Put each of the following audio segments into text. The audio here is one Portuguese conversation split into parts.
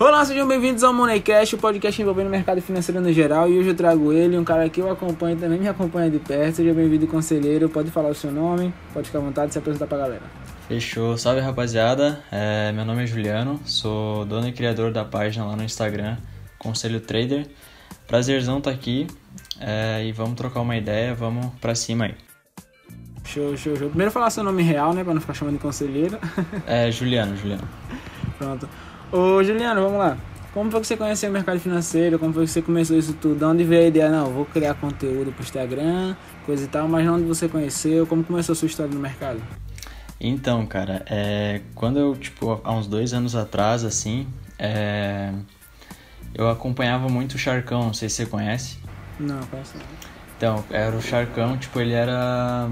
Olá, sejam bem-vindos ao Moneycast, o podcast envolvendo o mercado financeiro no geral. E hoje eu trago ele, um cara que eu acompanho também me acompanha de perto. Seja bem-vindo, conselheiro. Pode falar o seu nome, pode ficar à vontade e se apresentar pra galera. Fechou. Salve rapaziada, é, meu nome é Juliano, sou dono e criador da página lá no Instagram, Conselho Trader. Prazerzão estar tá aqui é, e vamos trocar uma ideia, vamos pra cima aí. Show, show, show. Primeiro falar seu nome real, né, pra não ficar chamando de conselheiro. É, Juliano, Juliano. Pronto. Ô Juliano, vamos lá. Como foi que você conheceu o mercado financeiro? Como foi que você começou isso tudo? De onde veio a ideia? Não, vou criar conteúdo pro Instagram, coisa e tal, mas onde você conheceu? Como começou a sua história no mercado? Então, cara, é, quando eu, tipo, há uns dois anos atrás, assim, é, eu acompanhava muito o Charcão, não sei se você conhece. Não, conheço não. Então, era o Charcão, tipo, ele era.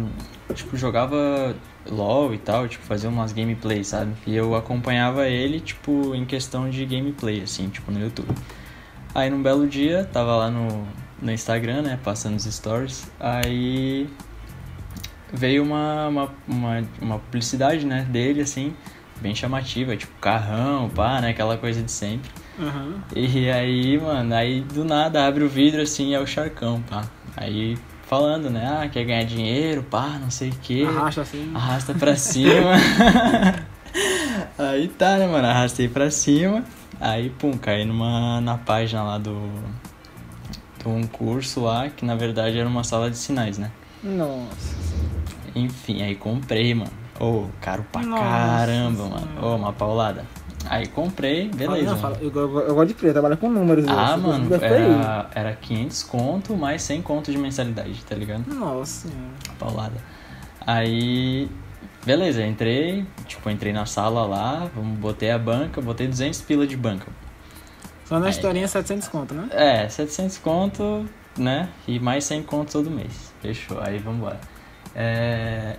Tipo, jogava LOL e tal, tipo, fazia umas gameplays, sabe? E eu acompanhava ele, tipo, em questão de gameplay, assim, tipo, no YouTube. Aí num belo dia, tava lá no, no Instagram, né, passando os stories, aí veio uma, uma, uma, uma publicidade, né, dele, assim, bem chamativa, tipo, carrão, pá, né, aquela coisa de sempre. Uhum. E aí, mano, aí do nada abre o vidro, assim, é o Charcão, pá. Aí falando, né? Ah, quer ganhar dinheiro, pá, não sei o quê. Arrasta assim. Arrasta pra cima. aí tá, né, mano? Arrastei pra cima. Aí, pum, caí numa, na página lá do. De um curso lá, que na verdade era uma sala de sinais, né? Nossa. Enfim, aí comprei, mano. Ô, oh, caro pra Nossa caramba, mano. Ô, oh, uma paulada. Aí comprei, beleza. Fala, eu, eu, eu, gosto de preto, trabalha com números. Ah, mano, era, era 500 conto mais 100 conto de mensalidade, tá ligado? Nossa. Paulada. Aí, beleza, entrei, tipo, entrei na sala lá, botei a banca, botei 200 pila de banca. Só na Aí, historinha 700 conto, né? É, 700 conto, né? E mais 100 conto todo mês. Fechou, aí vamos embora. É,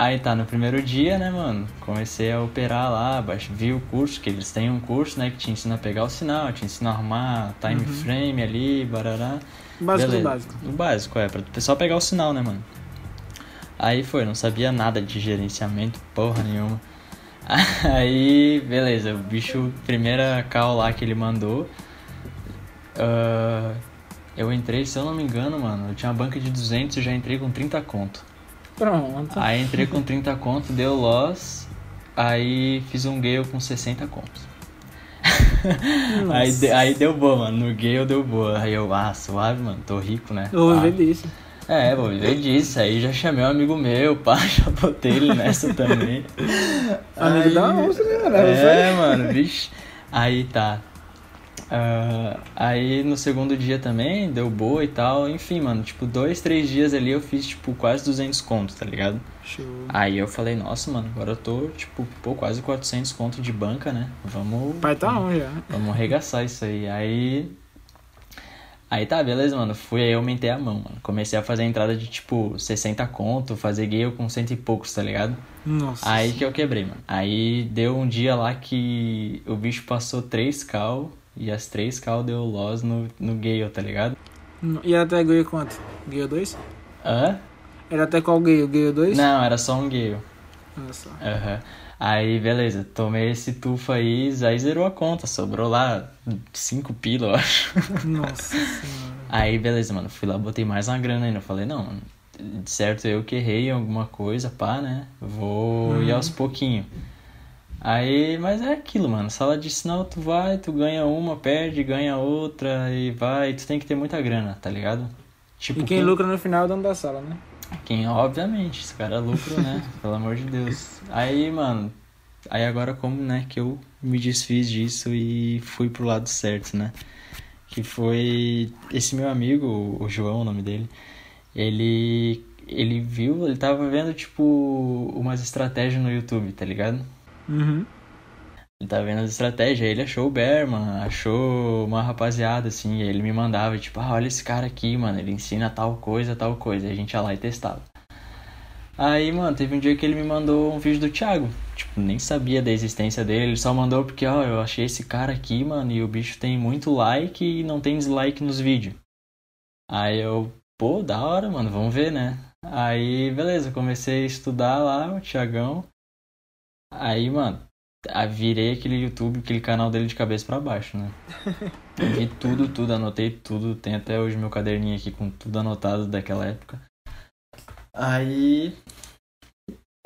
Aí tá, no primeiro dia, né, mano, comecei a operar lá, vi o curso, que eles têm um curso, né, que te ensina a pegar o sinal, te ensina a arrumar time uhum. frame ali, barará. Básico Beleza. do básico. O básico, é, pra só pegar o sinal, né, mano. Aí foi, não sabia nada de gerenciamento, porra nenhuma. Aí, beleza, o bicho, primeira call lá que ele mandou, uh, eu entrei, se eu não me engano, mano, eu tinha uma banca de 200 e já entrei com 30 conto. Pronto. Aí entrei com 30 contos, deu loss, aí fiz um Gale com 60 contos. aí, aí deu boa, mano. No Gale deu boa. Aí eu, ah, suave, mano, tô rico, né? Eu vou viver disso. É, vou viver disso. Aí já chamei um amigo meu, pá, já botei ele nessa também. Amigo da onça, né? É, mano, vixe. Aí tá. Uh, aí no segundo dia também deu boa e tal. Enfim, mano, tipo, dois, três dias ali eu fiz, tipo, quase 200 contos, tá ligado? Show. Aí eu falei, nossa, mano, agora eu tô, tipo, pô, quase 400 contos de banca, né? Vamos. Pai tá on já. Vamos arregaçar isso aí. Aí. Aí tá, beleza, mano. Fui aí, aumentei a mão, mano. Comecei a fazer a entrada de tipo 60 conto, fazer gale com cento e poucos, tá ligado? Nossa. Aí que eu quebrei, mano. Aí deu um dia lá que o bicho passou 3 cal e as três cal deu loss no, no Gale, tá ligado? E era até Gale quanto? Gale 2? Hã? Era até qual Gale? Gale 2? Não, era só um Gale. Olha só. Aham. Aí, beleza, tomei esse tufa aí, aí zerou a conta, sobrou lá 5 pila, eu acho. Nossa senhora. Aí, beleza, mano, fui lá, botei mais uma grana ainda. Falei, não, certo eu que errei em alguma coisa, pá, né? Vou uhum. ir aos pouquinhos. Aí, mas é aquilo, mano. Sala de sinal, tu vai, tu ganha uma, perde, ganha outra e vai. Tu tem que ter muita grana, tá ligado? Tipo, e quem, quem... lucra no final é o dono da sala, né? Quem, obviamente, esse cara lucra, né? Pelo amor de Deus. Aí, mano, aí agora como, né, que eu me desfiz disso e fui pro lado certo, né? Que foi esse meu amigo, o João, o nome dele. Ele ele viu, ele tava vendo tipo umas estratégias no YouTube, tá ligado? Uhum. Ele tá vendo as estratégias, ele achou o Berman, achou uma rapaziada, assim, ele me mandava, tipo, ah, olha esse cara aqui, mano, ele ensina tal coisa, tal coisa, e a gente ia lá e testava. Aí, mano, teve um dia que ele me mandou um vídeo do Thiago, tipo, nem sabia da existência dele, ele só mandou porque, ó, eu achei esse cara aqui, mano, e o bicho tem muito like e não tem dislike nos vídeos. Aí eu, pô, da hora, mano, vamos ver, né? Aí, beleza, comecei a estudar lá, o Thiagão, Aí, mano, virei aquele YouTube, aquele canal dele de cabeça pra baixo, né? Vi tudo, tudo, anotei tudo. Tem até hoje meu caderninho aqui com tudo anotado daquela época. Aí.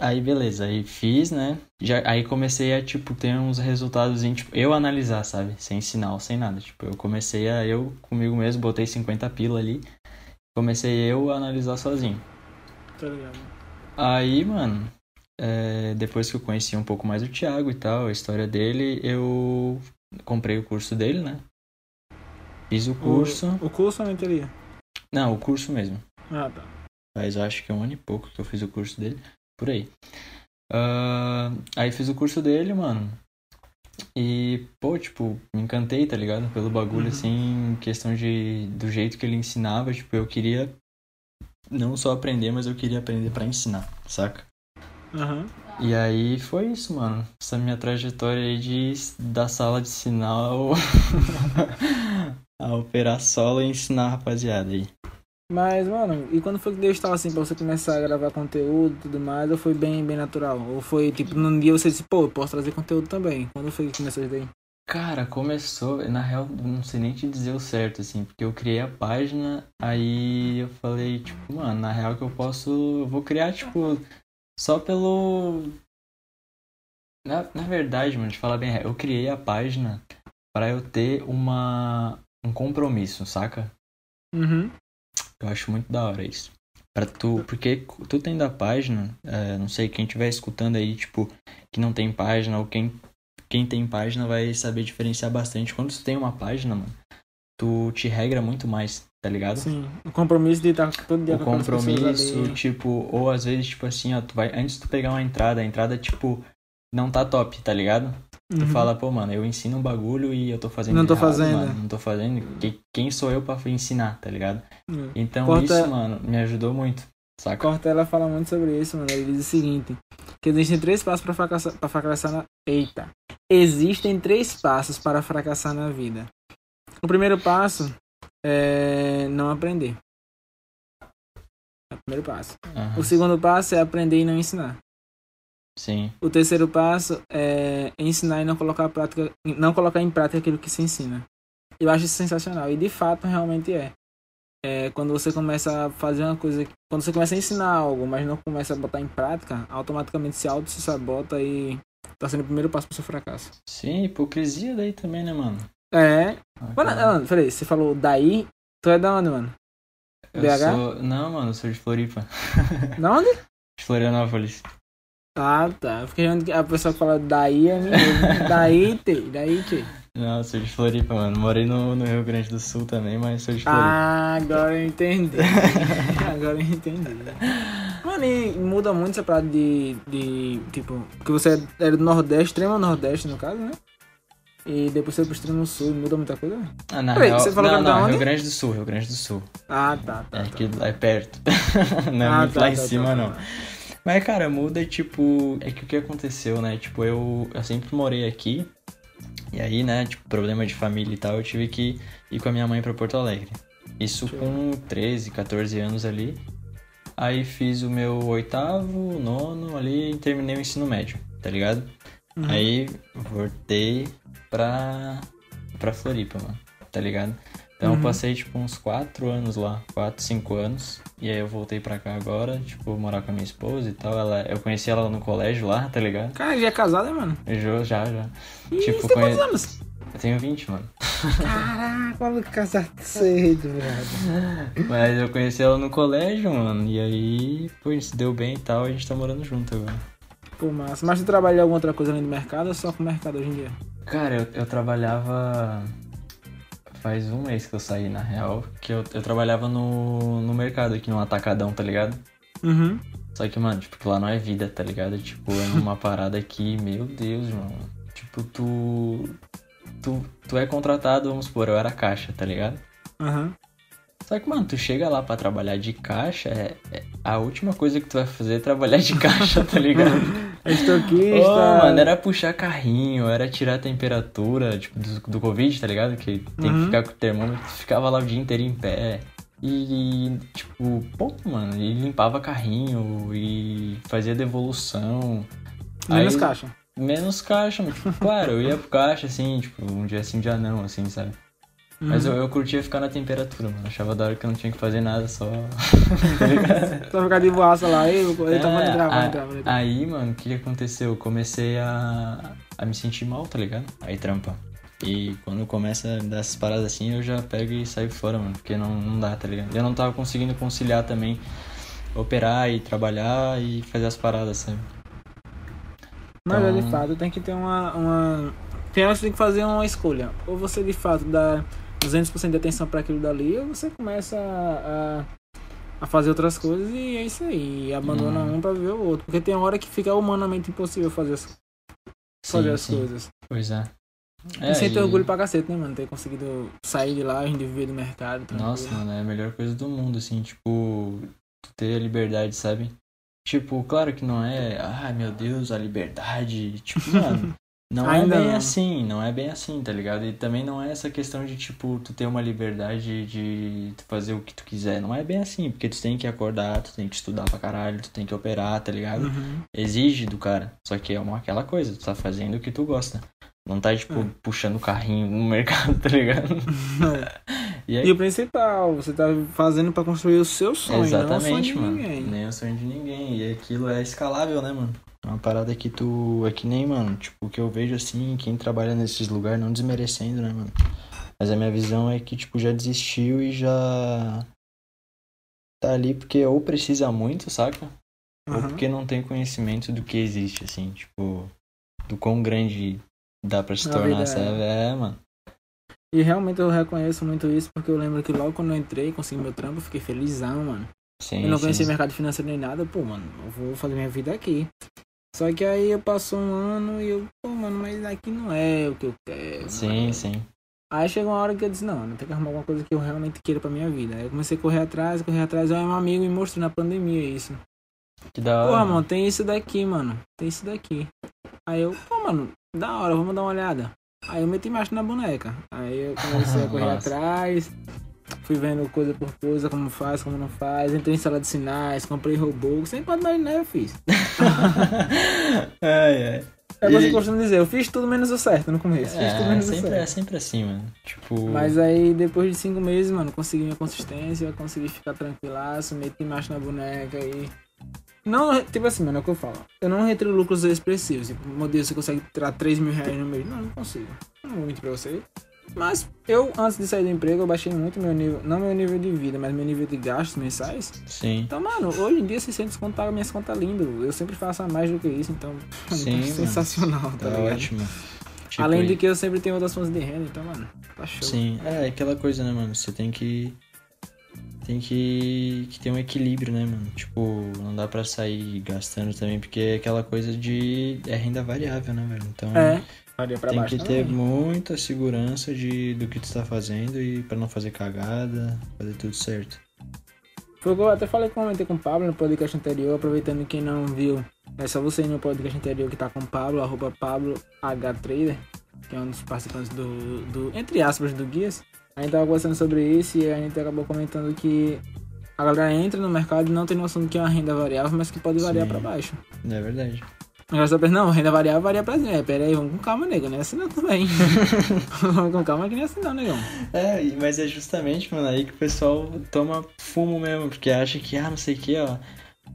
Aí beleza, aí fiz, né? Já, aí comecei a, tipo, ter uns resultados em, tipo, eu analisar, sabe? Sem sinal, sem nada. Tipo, eu comecei a, eu comigo mesmo, botei 50 pila ali. Comecei eu a analisar sozinho. Tá ligado? Aí, mano, é, depois que eu conheci um pouco mais o Thiago e tal, a história dele, eu comprei o curso dele, né? Fiz o curso. O, o curso ou a mentoria? Não, o curso mesmo. Ah, tá. Faz acho que um ano e pouco que eu fiz o curso dele. Por aí. Ah, aí fiz o curso dele, mano. E, pô, tipo, me encantei, tá ligado? Pelo bagulho, Uhum. assim, questão de do jeito que ele ensinava, tipo, eu queria não só aprender, mas eu queria aprender pra ensinar, saca? Aham. E aí foi isso, mano. Essa minha trajetória aí de da sala de sinal a operar solo e ensinar a rapaziada aí. Mas, mano, e quando foi que Deus estava assim pra você começar a gravar conteúdo e tudo mais? Ou foi bem, bem natural? Ou foi tipo, num dia você disse, pô, eu posso trazer conteúdo também? Quando foi que começou isso daí? Cara, começou, na real, não sei nem te dizer o certo, assim, porque eu criei a página, aí eu falei, tipo, mano, na real que eu posso, eu vou criar, tipo, só pelo... Na, na verdade, mano, de falar bem, eu criei a página pra eu ter uma, um compromisso, saca? Uhum. Eu acho muito da hora isso. Pra tu, porque tu tem da página, é, não sei, quem estiver escutando aí, tipo, que não tem página, ou quem, quem tem página vai saber diferenciar bastante. Quando tu tem uma página, mano, tu te regra muito mais, tá ligado? Sim. O compromisso de estar todo dia O com compromisso, tipo, ou às vezes, tipo assim, ó, tu vai, antes de tu pegar uma entrada, a entrada, tipo, não tá top, tá ligado? Tu Uhum. fala, pô, mano, eu ensino um bagulho e eu tô fazendo Não tô errado, fazendo. mano, não tô fazendo. Que- Quem sou eu pra ensinar, tá ligado? Uhum. Então Corta- isso, mano, me ajudou muito, saca? Cortella fala muito sobre isso, mano. Ele diz o seguinte: que existem três passos para fracassar, pra fracassar na. Eita! Existem três passos para fracassar na vida. O primeiro passo é não aprender. É o primeiro passo. Aham. O segundo passo é aprender e não ensinar. Sim, O terceiro passo é ensinar e não colocar, prática, não colocar em prática aquilo que se ensina. Eu acho isso sensacional. E de fato realmente é. É quando você começa a fazer uma coisa. Quando você começa a ensinar algo, mas não começa a botar em prática, automaticamente se auto se sabota e tá sendo o primeiro passo pro seu fracasso. sim, hipocrisia daí também, né, mano? É. Ah, Mano, mano, peraí, você falou daí? Tu é da onde, mano? eu BH? sou... Não, mano, eu sou de Floripa. Da onde? De Florianópolis. Ah, tá. Porque a pessoa fala daí é mineiro. daí, te, daí, que? Não, eu sou de Floripa, mano. Morei no, no Rio Grande do Sul também, mas sou de Floripa. Ah, agora eu entendi. agora eu entendi. Mano, e muda muito essa parada de, de. Tipo, porque você era do Nordeste, extremo Nordeste, no caso, né? E depois você foi pro extremo Sul, muda muita coisa? Ah, na Peraí, real... você falou não, que não, onde? Rio Grande do Sul, Rio Grande do Sul. Ah, tá, tá. É tá. que lá é perto. não é Ah, muito tá, lá em tá, cima, tá, não. tá. Mas, cara, muda, tipo... É que o que aconteceu, né? Tipo, eu, eu sempre morei aqui. E aí, né, tipo, problema de família e tal, eu tive que ir com a minha mãe pra Porto Alegre. Isso com 13, 14 anos ali. Aí fiz o meu oitavo, nono ali e terminei o ensino médio, tá ligado? Uhum. Aí voltei pra, pra Floripa, mano, tá ligado? Então Uhum. eu passei tipo uns 4 anos lá, 4, 5 anos. E aí eu voltei pra cá agora, tipo, morar com a minha esposa e tal. Ela, eu conheci ela no colégio lá, tá ligado? Cara, já é casado, né, mano? Eu já, já. Ih, Tipo, você tem conhe- quantos anos? Eu tenho 20, mano. Caraca, maluco, casado cedo, velho. Mas eu conheci ela no colégio, mano. E aí, pô, a gente se deu bem e tal, a gente tá morando junto agora. Pô, massa. Mas tu trabalha em alguma outra coisa além do mercado ou só com o mercado hoje em dia? Cara, eu, eu trabalhava. Faz um mês que eu saí, na real. Que eu, eu trabalhava no, no mercado aqui, no Atacadão, tá ligado? Uhum. Só que, mano, tipo, lá não é vida, tá ligado? Tipo, é uma parada que, meu Deus, mano. Tipo, tu. Tu, tu é contratado, vamos supor, eu era caixa, tá ligado? Aham. Só que, mano, tu chega lá pra trabalhar de caixa, é, é- a última coisa que tu vai fazer é trabalhar de caixa, tá ligado? É estoquista. Ô, mano, era puxar carrinho, era tirar a temperatura, tipo, do, do Covid, tá ligado? Que tem que Uhum. ficar com o termômetro, tu ficava lá o dia inteiro em pé. E, tipo, pô, mano, e limpava carrinho e fazia devolução. Menos Aí- caixa. menos caixa, mas, tipo, claro, eu ia pro caixa, assim, tipo, um dia sim, um dia não, assim, sabe? Mas eu, eu curtia ficar na temperatura, mano. Achava da hora que eu não tinha que fazer nada, só. Só ficar de boaça lá, eu, eu tava É, gravando, a- gravando. Aí, mano, o que aconteceu? Eu comecei a, a me sentir mal, tá ligado? Aí trampa. E quando começa a dar essas paradas assim, eu já pego e saio fora, mano. Porque não, não dá, tá ligado? Eu não tava conseguindo conciliar também operar e trabalhar e fazer as paradas, sabe? Mas é, de Então- fato, tem que ter uma. uma... Tem que fazer uma escolha. Ou você de fato dá 200% de atenção para aquilo dali, ou você começa a, a, a fazer outras coisas e é isso aí. E abandona Uhum. um pra ver o outro. Porque tem hora que fica humanamente impossível fazer as, fazer Sim, as sim. coisas. Pois é. e sem ter e- orgulho pra cacete, né, mano? Ter conseguido sair de lá, a gente viver do mercado. tranquilo. Nossa, mano, é a melhor coisa do mundo, assim, tipo, ter a liberdade, sabe? Tipo, claro que não é, ai meu Deus, a liberdade. Tipo, mano, não é Ainda bem não. assim, não é bem assim, tá ligado? E também não é essa questão de, tipo, tu ter uma liberdade de fazer o que tu quiser. Não é bem assim, porque tu tem que acordar, tu tem que estudar pra caralho, tu tem que operar, tá ligado? Uhum. Exige do cara. Só que é uma, aquela coisa, tu tá fazendo o que tu gosta. Não tá, tipo, É. puxando o carrinho no mercado, tá ligado? E aí, E o principal, você tá fazendo pra construir o seu sonho, não o sonho Exatamente, de mano. ninguém. Nem o sonho de ninguém. E aquilo é escalável, né, mano? É uma parada que tu. É que nem, mano. Tipo, o que eu vejo assim, quem trabalha nesses lugares, não desmerecendo, né, mano? Mas a minha visão é que, tipo, já desistiu e já. Tá ali porque ou precisa muito, saca? Ou Aham. porque não tem conhecimento do que existe, assim, tipo. Do quão grande dá pra se Na tornar, sabe? É, mano. E realmente eu reconheço muito isso, porque eu lembro que logo quando eu entrei, consegui meu trampo, eu fiquei felizão, mano. Sim, eu não conhecia mercado financeiro nem nada, pô, mano, eu vou fazer minha vida aqui. Só que aí eu passou um ano e eu, pô, mano, mas aqui não é o que eu quero. Sim, mano. sim. Aí chegou uma hora que eu disse, não, tem que arrumar alguma coisa que eu realmente queira pra minha vida. Aí eu comecei a correr atrás, correr atrás, aí um amigo me mostrou na pandemia isso. Que da hora. Pô, mano, tem isso daqui, mano. Tem isso daqui. Aí eu, pô, mano, da hora, vamos dar uma olhada. Aí eu meti marcha na boneca. Aí eu comecei a correr atrás. Fui vendo coisa por coisa, como faz, como não faz. Entrei em sala de sinais, comprei robô. Sem pode imaginar, eu fiz. ai, ai. É o que eu costumo dizer, eu fiz tudo menos o certo no começo. Fiz tudo É, menos o sempre, é certo. sempre assim, mano. Tipo. Mas aí, depois de cinco meses, mano, consegui minha consistência, consegui ficar tranquilaço, meti marcha na boneca e. Não, tipo assim, mano, é o que eu falo. Eu não retiro lucros expressivos. Tipo, meu Deus, você consegue tirar 3 mil reais no mês? Não, não consigo. Não vou mentir pra você. Mas eu, antes de sair do emprego, eu baixei muito meu nível, não meu nível de vida, mas meu nível de gastos mensais. Sim. Então, mano, hoje em dia 600 conto paga minhas contas lindo. Eu sempre faço a mais do que isso, então, Sim, mano. sensacional, tá, Tá ligado? ótimo. Tipo, Além de e- que eu sempre tenho outras fontes de renda, então, mano, tá show. Sim, é aquela coisa, né, mano? Você tem que. Tem que, que ter um equilíbrio, né, mano? Tipo, não dá pra sair gastando também, porque é aquela coisa de. É renda variável, né, velho? Então. É, Tem baixo que ter também. muita segurança de, do que tu tá fazendo e pra não fazer cagada, fazer tudo certo. Foi o que eu até falei, comentei com o Pablo no podcast anterior, aproveitando quem não viu, é só você ir no podcast anterior que tá com o Pablo, arroba Pablo H Trader, que é um dos participantes do, do entre aspas, do Guias. A gente tava conversando sobre isso e a gente acabou comentando que a galera entra no mercado e não tem noção do que é uma renda variável, mas que pode variar pra baixo. É verdade. Agora você pensa, não, renda variável varia pra cima. É, pera aí, vamos com calma, nego, não é assim não também. vamos com calma que nem é assim não, negão. É, mas é justamente, mano, aí que o pessoal toma fumo mesmo, porque acha que, ah, não sei o que, ó,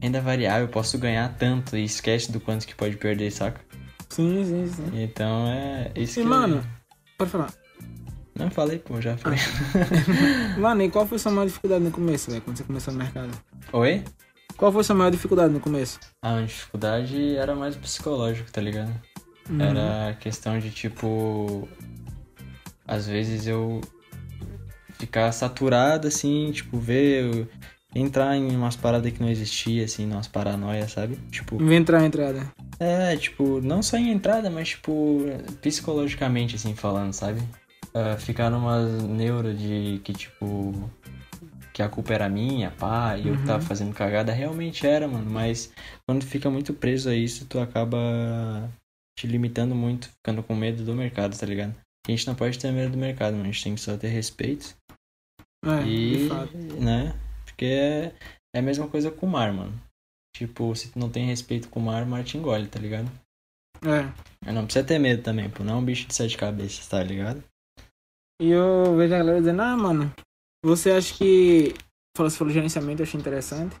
renda variável, eu posso ganhar tanto e esquece do quanto que pode perder, saca? Sim, sim, sim. Então é isso E, que. mano, pode falar. Não falei, pô, já falei. Mano, e qual foi sua maior dificuldade no começo, velho, quando você começou no mercado? Oi? Qual foi sua maior dificuldade no começo? A dificuldade era mais psicológico, tá ligado? Uhum. Era questão de tipo. Às vezes eu ficar saturado, assim, tipo, ver. eu entrar em umas paradas que não existia, assim, umas paranoias, sabe? Tipo. Entrar a entrada. É, tipo, não só em entrada, mas tipo, psicologicamente, assim, falando, sabe? Ah, ficar numa neura de que, tipo, que a culpa era minha, pá, e eu que tava fazendo cagada, realmente era, mano, mas quando fica muito preso a isso, tu acaba te limitando muito, ficando com medo do mercado, tá ligado? A gente não pode ter medo do mercado, mano, a gente tem que só ter respeito É, e, né? Porque é, é a mesma coisa com o mar, mano. Tipo, se tu não tem respeito com o mar, o mar te engole, tá ligado? É. Não precisa ter medo também, pô. Não é um bicho de sete cabeças, tá ligado? E eu vejo a galera dizendo, ah, mano, você acha que. Falou, você falou gerenciamento, eu achei interessante.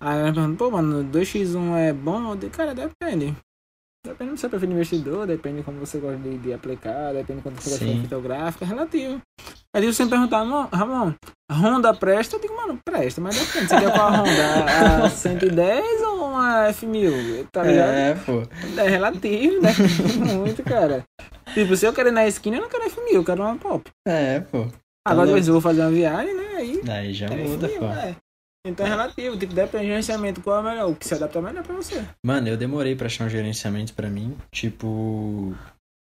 Aí ela pergunta, pô, mano, 2x1 é bom? Eu digo, cara, depende. Depende do seu perfil de investidor, depende de como você gosta de, de aplicar, depende de quanto você gosta de Sim. fotográfica, é relativo. Aí me perguntar, "Não, Ramon, a Honda presta? Eu digo, mano, presta, mas depende. Você quer qual a Honda? A 110 ou uma F1000? Tá ligado? É, pô. É relativo, depende muito, cara. Tipo, se eu quero ir na esquina, eu não quero F1000, eu quero uma pop. É, pô. Agora, louco. se eu vou fazer uma viagem, né, aí... Daí já é muda, F1000, pô. é. Então é relativo, tipo, depende do gerenciamento, qual é o melhor, o que se adapta melhor pra você. Mano, eu demorei pra achar um gerenciamento pra mim. Tipo,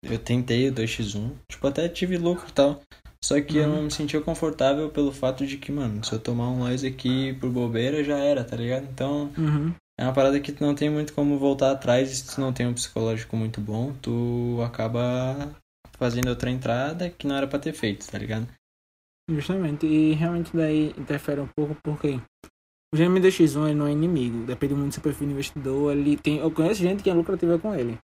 eu tentei o 2x1. Tipo, até tive lucro e tal. Só que eu Uhum. não me sentia confortável pelo fato de que, mano, se eu tomar um loss aqui por bobeira, já era, tá ligado? Então, Uhum. É uma parada que tu não tem muito como voltar atrás e se tu não tem um psicológico muito bom, tu acaba fazendo outra entrada que não era pra ter feito, tá ligado? Justamente, e realmente daí interfere um pouco porque o GMDX1 ele não é inimigo, depende muito do seu perfil de investidor, ele tem, eu conheço gente que é lucrativa com ele.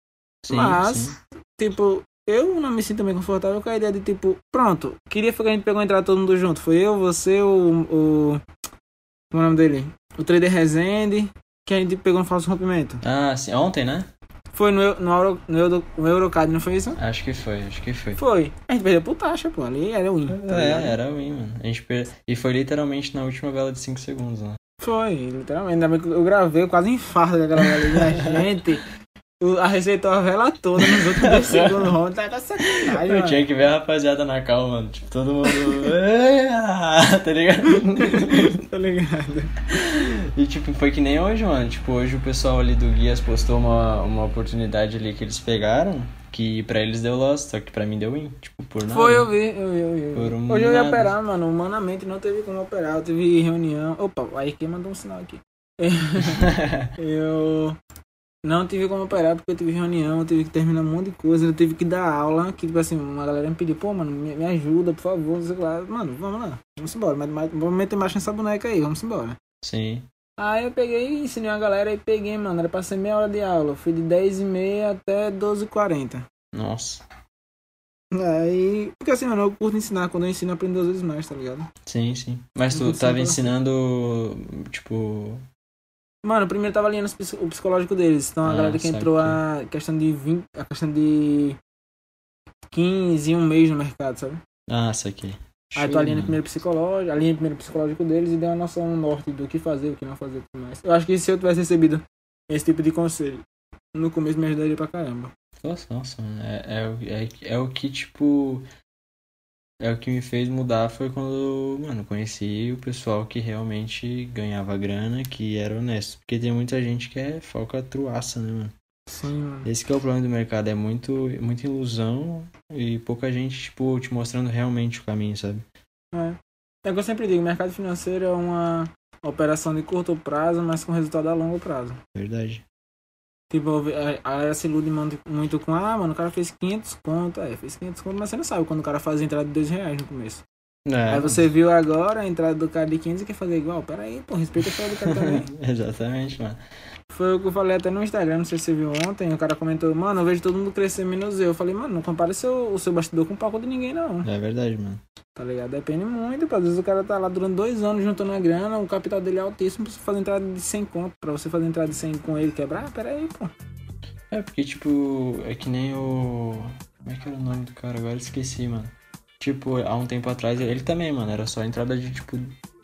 Sim, Mas, sim. tipo, eu não me sinto bem confortável com a ideia de, tipo, pronto, queria que a gente pegou entrar todo mundo junto. Foi eu, você, o. o como é o nome dele? O Trader Rezende, que a gente pegou no falso rompimento. Ah, sim. Ontem, né? Foi no, no, Euro, no, Euro, no Eurocard, não foi isso? Acho que foi, acho que foi. Foi. A gente perdeu por taxa, pô. Ali era win. tá ligado? É, era ruim, mano. A gente per... E foi literalmente na última vela de 5 segundos, né? Foi, literalmente. Ainda bem que eu gravei, eu quase infarto daquela vela ali. Minha gente, a receitou a vela toda nos outros dois segundos. Ron, tá com sacanagem, Eu tinha que ver a rapaziada na calma, mano. Tipo, todo mundo. Tá ligado? Tá ligado? E tipo, foi que nem hoje, mano. Tipo, hoje o pessoal ali do Guias postou uma, uma oportunidade ali que eles pegaram. Que pra eles deu loss, só que pra mim deu win. Tipo, por nada. Foi, eu vi, eu vi, eu vi. Por um Hoje eu ia nada. operar, mano. Humanamente não teve como operar. Eu tive reunião. Opa, aí quem mandou um sinal aqui. eu não tive como operar porque eu tive reunião, eu tive que terminar um monte de coisa, eu tive que dar aula. Que, tipo assim, uma galera me pediu, pô, mano, me, me ajuda, por favor, não sei lá. Mano, vamos lá, vamos embora. Mas, mas, vamos meter marcha nessa boneca aí, vamos embora. Sim. Aí eu peguei e ensinei a galera e peguei, mano. Era pra ser meia hora de aula. Eu fui de 10h30 até 12h40. Nossa. Aí. Porque assim, mano, eu curto ensinar. Quando eu ensino, eu aprendo duas vezes mais, tá ligado? Sim, sim. Mas tu tava precisa- ensinando. Tipo. Mano, primeiro tava alinhando o psicológico deles. Então a Ah, galera que entrou a questão de 20. A questão de 15 e um mês no mercado, sabe? Ah, isso aqui. Aí tu alinha primeiro psicológico, alinha primeiro o psicológico deles e deu uma noção norte do que fazer, o que não fazer e tudo mais. Eu acho que se eu tivesse recebido esse tipo de conselho no começo me ajudaria pra caramba. Nossa, nossa, mano. É, é, o- é, é o que, tipo. É o que me fez mudar foi quando, mano, conheci o pessoal que realmente ganhava grana, que era honesto. Porque tem muita gente que é falcatruaça, né, mano? Sim, mano. Esse que é o problema do mercado, é muito, muita ilusão e pouca gente, tipo, te mostrando realmente o caminho, sabe? É. É o que eu sempre digo, mercado financeiro é uma operação de curto prazo, mas com resultado a longo prazo. Verdade. Tipo, a a galera se ilude muito, com, ah, mano, o cara fez 500 conto, é, fez 500 conto, mas você não sabe quando o cara faz a entrada de 2 reais no começo. É, Aí você viu agora a entrada do cara de 15 e quer fazer igual, pera aí, pô, respeita a história do cara também. Exatamente, mano. Foi o que eu falei até no Instagram, não sei se você viu ontem, o cara comentou, mano, eu vejo todo mundo crescer menos eu. Eu falei, mano, não compara seu, o seu bastidor com o palco de ninguém, não. É verdade, mano. Tá ligado? Depende muito, pô. Às vezes o cara tá lá durante dois anos juntando a grana, o capital dele é altíssimo pra você fazer entrada de 100 conto. Pra você fazer entrada de 100 com ele quebrar, ah, pera aí, pô. É, porque, tipo, é que nem o. Como é que era o nome do cara? Agora eu esqueci, mano. Tipo, há um tempo atrás, ele também, mano, era só entrada de, tipo,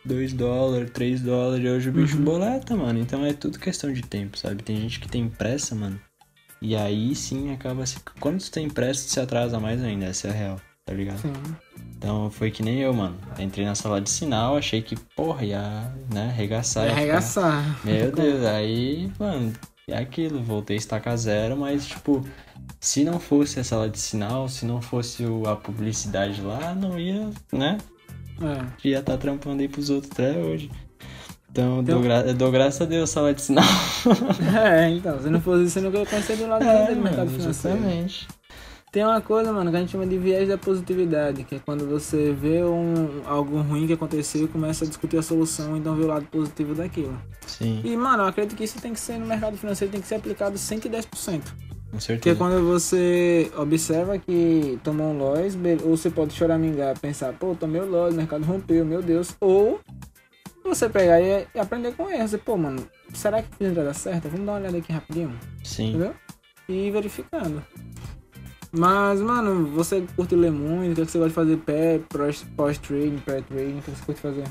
2 dólares, 3 dólares, e hoje o bicho Uhum. boleta, mano. Então é tudo questão de tempo, sabe? Tem gente que tem pressa, mano. E aí sim acaba se. Quando tu tem pressa, tu se atrasa mais ainda, essa é a real, tá ligado? Sim. Então foi que nem eu, mano. Entrei na sala de sinal, achei que, porra, ia, né, arregaçar. Ia ficar- arregaçar. meu Deus, aí, mano, é aquilo, voltei a estacar zero, mas, tipo, se não fosse a sala de sinal, se não fosse a publicidade lá, não ia, né? É. Ia estar trampando aí pros outros até hoje. Então, Então- dou, gra dou graças a Deus, sala de sinal. É, então, se não fosse isso, eu nunca ia conhecer do lado É, do mercado mano, financeiro. exatamente. Tem uma coisa, mano, que a gente chama de viés da positividade, que é quando você vê um, algo ruim que aconteceu e começa a discutir a solução, então vê o lado positivo daquilo. Sim, E, mano, eu acredito que isso tem que ser no mercado financeiro, tem que ser aplicado 110%. Com certeza. Porque quando você observa que tomou um loss, be- ou você pode choramingar, pensar, pô, tomei o loss, o mercado rompeu, meu Deus. Ou você pegar e, aprender com erros. E, pô, mano, será que fiz a entrada certa? Vamos dar uma olhada aqui rapidinho, Sim. entendeu? E ir verificando. Mas, mano, você curte ler muito? O que, é que você gosta de fazer pós- pós-trading, pré-trading? O que você curte fazer?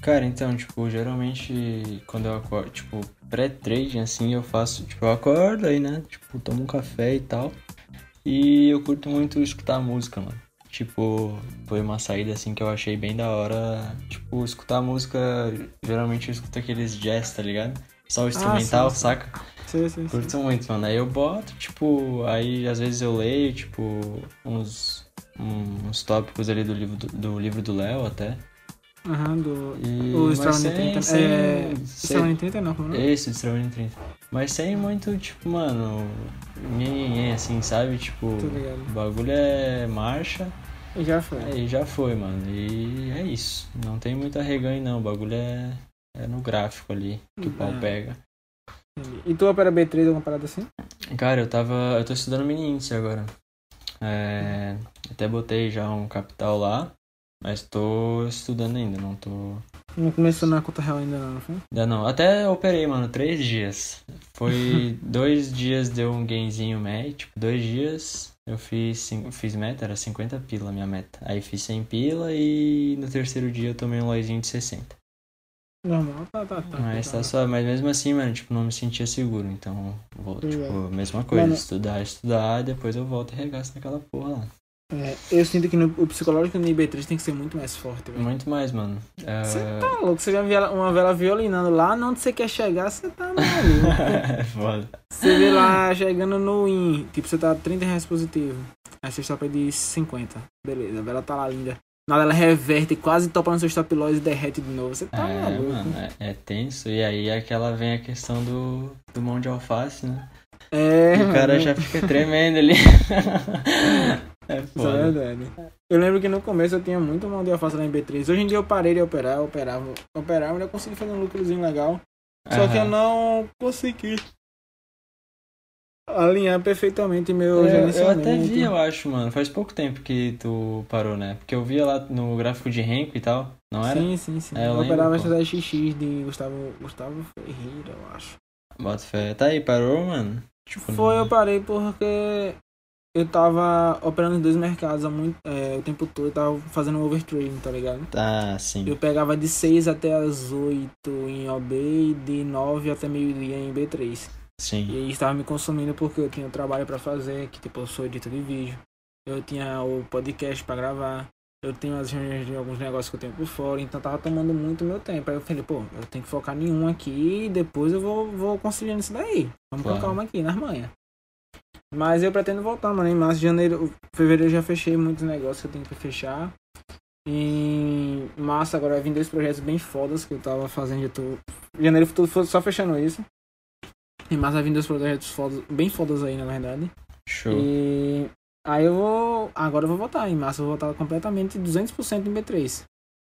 Cara, então, tipo, geralmente quando eu acordo, tipo, pré-trading, assim, eu faço, tipo, eu acordo aí, né? Tipo, tomo um café e tal. E eu curto muito escutar música, mano. Tipo, foi uma saída assim que eu achei bem da hora. Tipo, escutar música, geralmente eu escuto aqueles jazz, tá ligado? Só o instrumental, sim, sim. saca? Sim, sim, sim. Curto muito, mano. Aí eu boto, tipo, aí às vezes eu leio, tipo, uns, uns tópicos ali do livro do, do livro do Léo até. Aham, do... E, O sem- 30. sem- É... sem- Extraordinary 30 não, como é? Esse, Extraordinary 30. Mas sem muito, tipo, mano, nhenhenhen, assim, sabe? Tipo, o bagulho é marcha, E já foi. aí já foi, mano. E é isso. Não tem muito arreganho, não. O bagulho é, é no gráfico ali que o pau É. pega. E tu opera B3 alguma parada assim? Cara, eu tava. Eu tô estudando mini índice agora. É, até botei já um capital lá, mas tô estudando ainda, não tô. Não começou na conta real ainda não, foi? Ainda não. Até operei, mano, três dias. Foi dois dias deu um gainzinho médio, tipo, dois dias eu fiz, cin- fiz meta, era 50 pila a minha meta. Aí fiz 100 pila e no terceiro dia eu tomei um loizinho de 60. Normal, tá, tá, tá. Mas tá. tá suave, mas mesmo assim, mano, tipo, não me sentia seguro. Então, vou, é. tipo, mesma coisa, Mano- estudar, estudar, depois eu volto e regaço naquela porra lá. É, eu sinto que no, o psicológico no IB3 tem que ser muito mais forte. Muito mais, mano. É, Você tá louco, você vê ela- uma vela violinando lá, onde você quer chegar, você tá maluco. é foda. você vê lá chegando no win, tipo, você tá 30 reais positivo. Aí você stop é de 50. Beleza, a vela tá lá linda. Nada, ela reverte, quase topa no seu stop loss e derrete de novo. Você tá é, maluco. mano, é, é tenso. E aí aquela vem a questão do, do mão de alface, né? É, o cara já fica tremendo ali. é Isso é foda. verdade. Eu lembro que no começo eu tinha muito mão de alface lá em B3. Hoje em dia eu parei de operar, eu operava, operava, mas eu consegui fazer um lucrozinho legal. Só que eu não consegui alinhar perfeitamente meu Eu, eu gerenciamento. até vi, eu acho, mano. Faz pouco tempo que tu parou, né? Porque eu via lá no gráfico de Renko e tal. Não era? Sim, sim, sim. É, eu eu lembro, operava pô. essa XX de Gustavo, Gustavo Ferreira, eu acho. Bota fé. Tá aí, parou, mano? Tipo, Foi, eu parei porque eu tava operando em dois mercados há muito, é, o tempo todo, eu tava fazendo um overtrading, tá ligado? Tá, sim. Eu pegava de 6 até as 8 em OB e de 9 até meio-dia em B3. Sim. E estava me consumindo porque eu tinha o trabalho pra fazer, que tipo, eu sou editor de vídeo. Eu tinha o podcast pra gravar. Eu tenho as reuniões de alguns negócios que eu tenho por fora, então tava tomando muito meu tempo. Aí eu falei, pô, eu tenho que focar em um aqui e depois eu vou, vou conciliando isso daí. Vamos Claro. com calma aqui, nas manhas. Mas eu pretendo voltar, mano. Em março, janeiro, fevereiro eu já fechei muitos negócios que eu tenho que fechar. Em março agora vai vir dois projetos bem fodas que eu tava fazendo. Eu tô... Janeiro tudo só fechando isso. Em março vai vir dois projetos fodas, bem fodas aí, na verdade. Show. E aí eu vou. Agora eu vou votar. Em março eu vou votar completamente 200% em B3.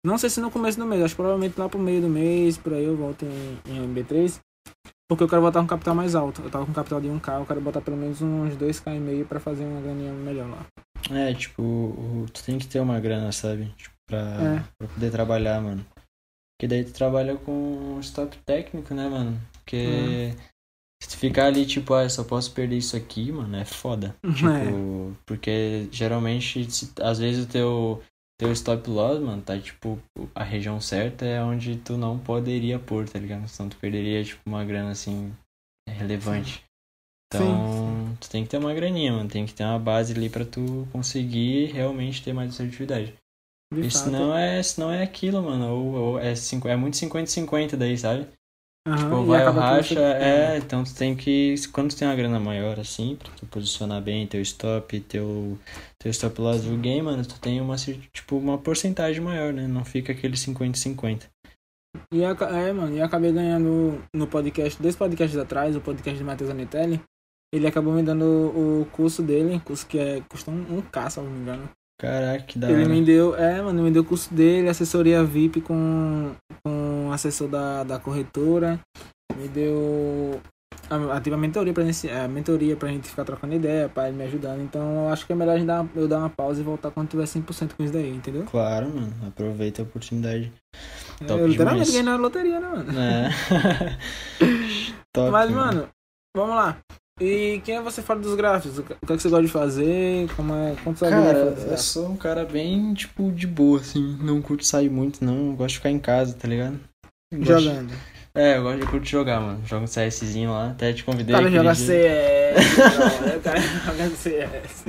Não sei se no começo do mês, acho que provavelmente lá pro meio do mês, por aí eu volto em, em B3. Porque eu quero botar um capital mais alto. Eu tava com um capital de 1k, eu quero botar pelo menos uns 2k e meio pra fazer uma graninha melhor lá. É, tipo, tu tem que ter uma grana, sabe? Tipo, pra, É. pra poder trabalhar, mano. Porque daí tu trabalha com stop técnico, né, mano? Porque se tu ficar ali, tipo, ah, eu só posso perder isso aqui, mano, é foda. Tipo, porque geralmente, às vezes o teu, teu stop loss, mano, tá, tipo, a região certa é onde tu não poderia pôr, tá ligado? Senão tu perderia, tipo, uma grana, assim, relevante. Então, tu tem que ter uma graninha, mano. Tem que ter uma base ali pra tu conseguir realmente ter mais assertividade. De fato. senão é, senão é aquilo, mano. Ou, ou é, cinco, é muito 50-50 daí, sabe? Aham, Tipo, vai que racha, você- é, então tu tem que. Quando tu tem uma grana maior assim, pra tu posicionar bem teu stop, teu, teu stop loss do game, mano, tu tem uma, tipo, uma porcentagem maior, né? Não fica aquele 50-50. E aca- é, mano, e eu acabei ganhando no podcast, dois podcasts atrás, o podcast de Matheus Anitelli. Ele acabou me dando o curso dele, curso que é, custa um, um K, se eu não me engano. Caraca, que da ele hora. me deu, é, mano, me deu o curso dele, assessoria VIP com, com o assessor da, da corretora. Me deu a, a, tipo, a mentoria pra gente, a mentoria pra gente ficar trocando ideia, pra ele me ajudando. Então eu acho que é melhor a gente dar, eu dar uma pausa e voltar quando tiver 100% com isso daí, entendeu? Claro, mano. Aproveita a oportunidade. Top eu literalmente ganhei na loteria, né, mano? É. Top, Mas, mano, vamos lá. E quem é você fora dos gráficos? O que, é que você gosta de fazer? Como é, quantos Cara, eu sou um cara bem, tipo, de boa, assim. Não curto sair muito, não. Gosto de ficar em casa, tá ligado? 挺漂亮 É, eu gosto de curto jogar, mano. Jogo um CSzinho lá, até te convidei. Cara joga CS, não, o cara joga CS.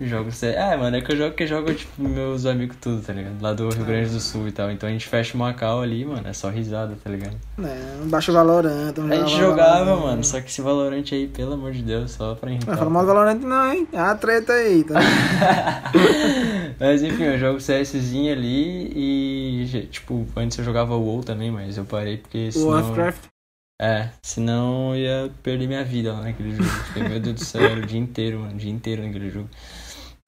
Jogo CS. É, mano, é que eu jogo que jogo, tipo, meus amigos tudo, tá ligado? Lá do Rio Grande do Sul e tal. Então a gente fecha o Macau ali, mano, é só risada, tá ligado? É, baixa o Valorant. A gente jogava, Valorant, mano, só que esse Valorant aí, pelo amor de Deus, só pra irritar. Não fala mal do Valorant não, hein? É a treta aí, tá? mas enfim, eu jogo CSzinho ali e, tipo, antes eu jogava WoW também, mas eu parei porque senão... Warcraft? É, senão eu ia perder minha vida lá naquele jogo. Porque, meu Deus do céu, era o dia inteiro, mano, o dia inteiro naquele jogo.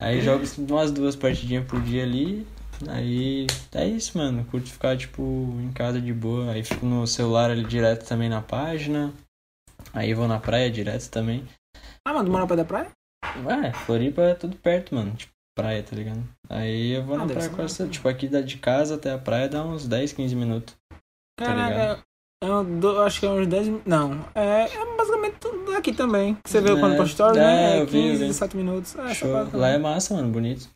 Aí jogo umas duas partidinhas por dia ali. Aí é isso, mano. Curto ficar, tipo, em casa de boa. Aí fico no celular ali direto também na página. Aí vou na praia direto também. Ah, mano, mora praia da praia? Ué, Floripa é tudo perto, mano. Tipo, praia, tá ligado? Aí eu vou ah, na praia quase. Tipo, aqui de casa até a praia dá uns 10, 15 minutos. Tá Caraca, tá eu acho que é uns 10 Não, é, é basicamente tudo aqui também. Você viu é, quando postou stories, né? É, eu 15, vi, 17 minutos. É, Show. Lá é massa, mano, bonito.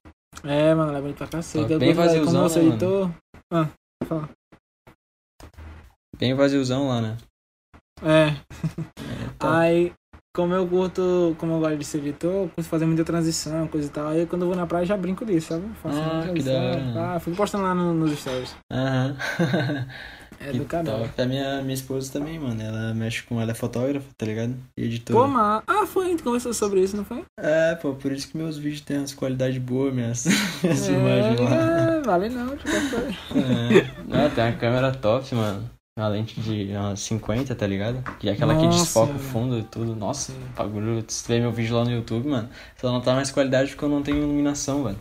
É, mano, lá é bonito pra cacete. Bem vaziozão, como você né, editor... Ah, fala. Bem vaziozão lá, né? É. é tá. Aí, como eu curto, como eu gosto de ser editor, curto fazer muita transição, coisa e tal. Aí quando eu vou na praia já brinco disso, sabe? Faço ah, que da hora. Ah, fico postando lá no, nos stories. Aham. É do canal. A minha, minha esposa também, mano. Ela mexe com. Ela é fotógrafa, tá ligado? E editora. Pô, mas. Ah, foi, a gente conversou sobre isso, não foi? É, pô, por isso que meus vídeos têm as qualidades boas, minhas, minhas é, imagens lá. É, vale não, tipo, foi. É. Não, tem uma câmera top, mano. Uma lente de umas 50, tá ligado? E aquela Nossa, que desfoca o fundo e tudo. Nossa, bagulho. Se tu ver meu vídeo lá no YouTube, mano, só não tá mais qualidade porque eu não tenho iluminação, velho.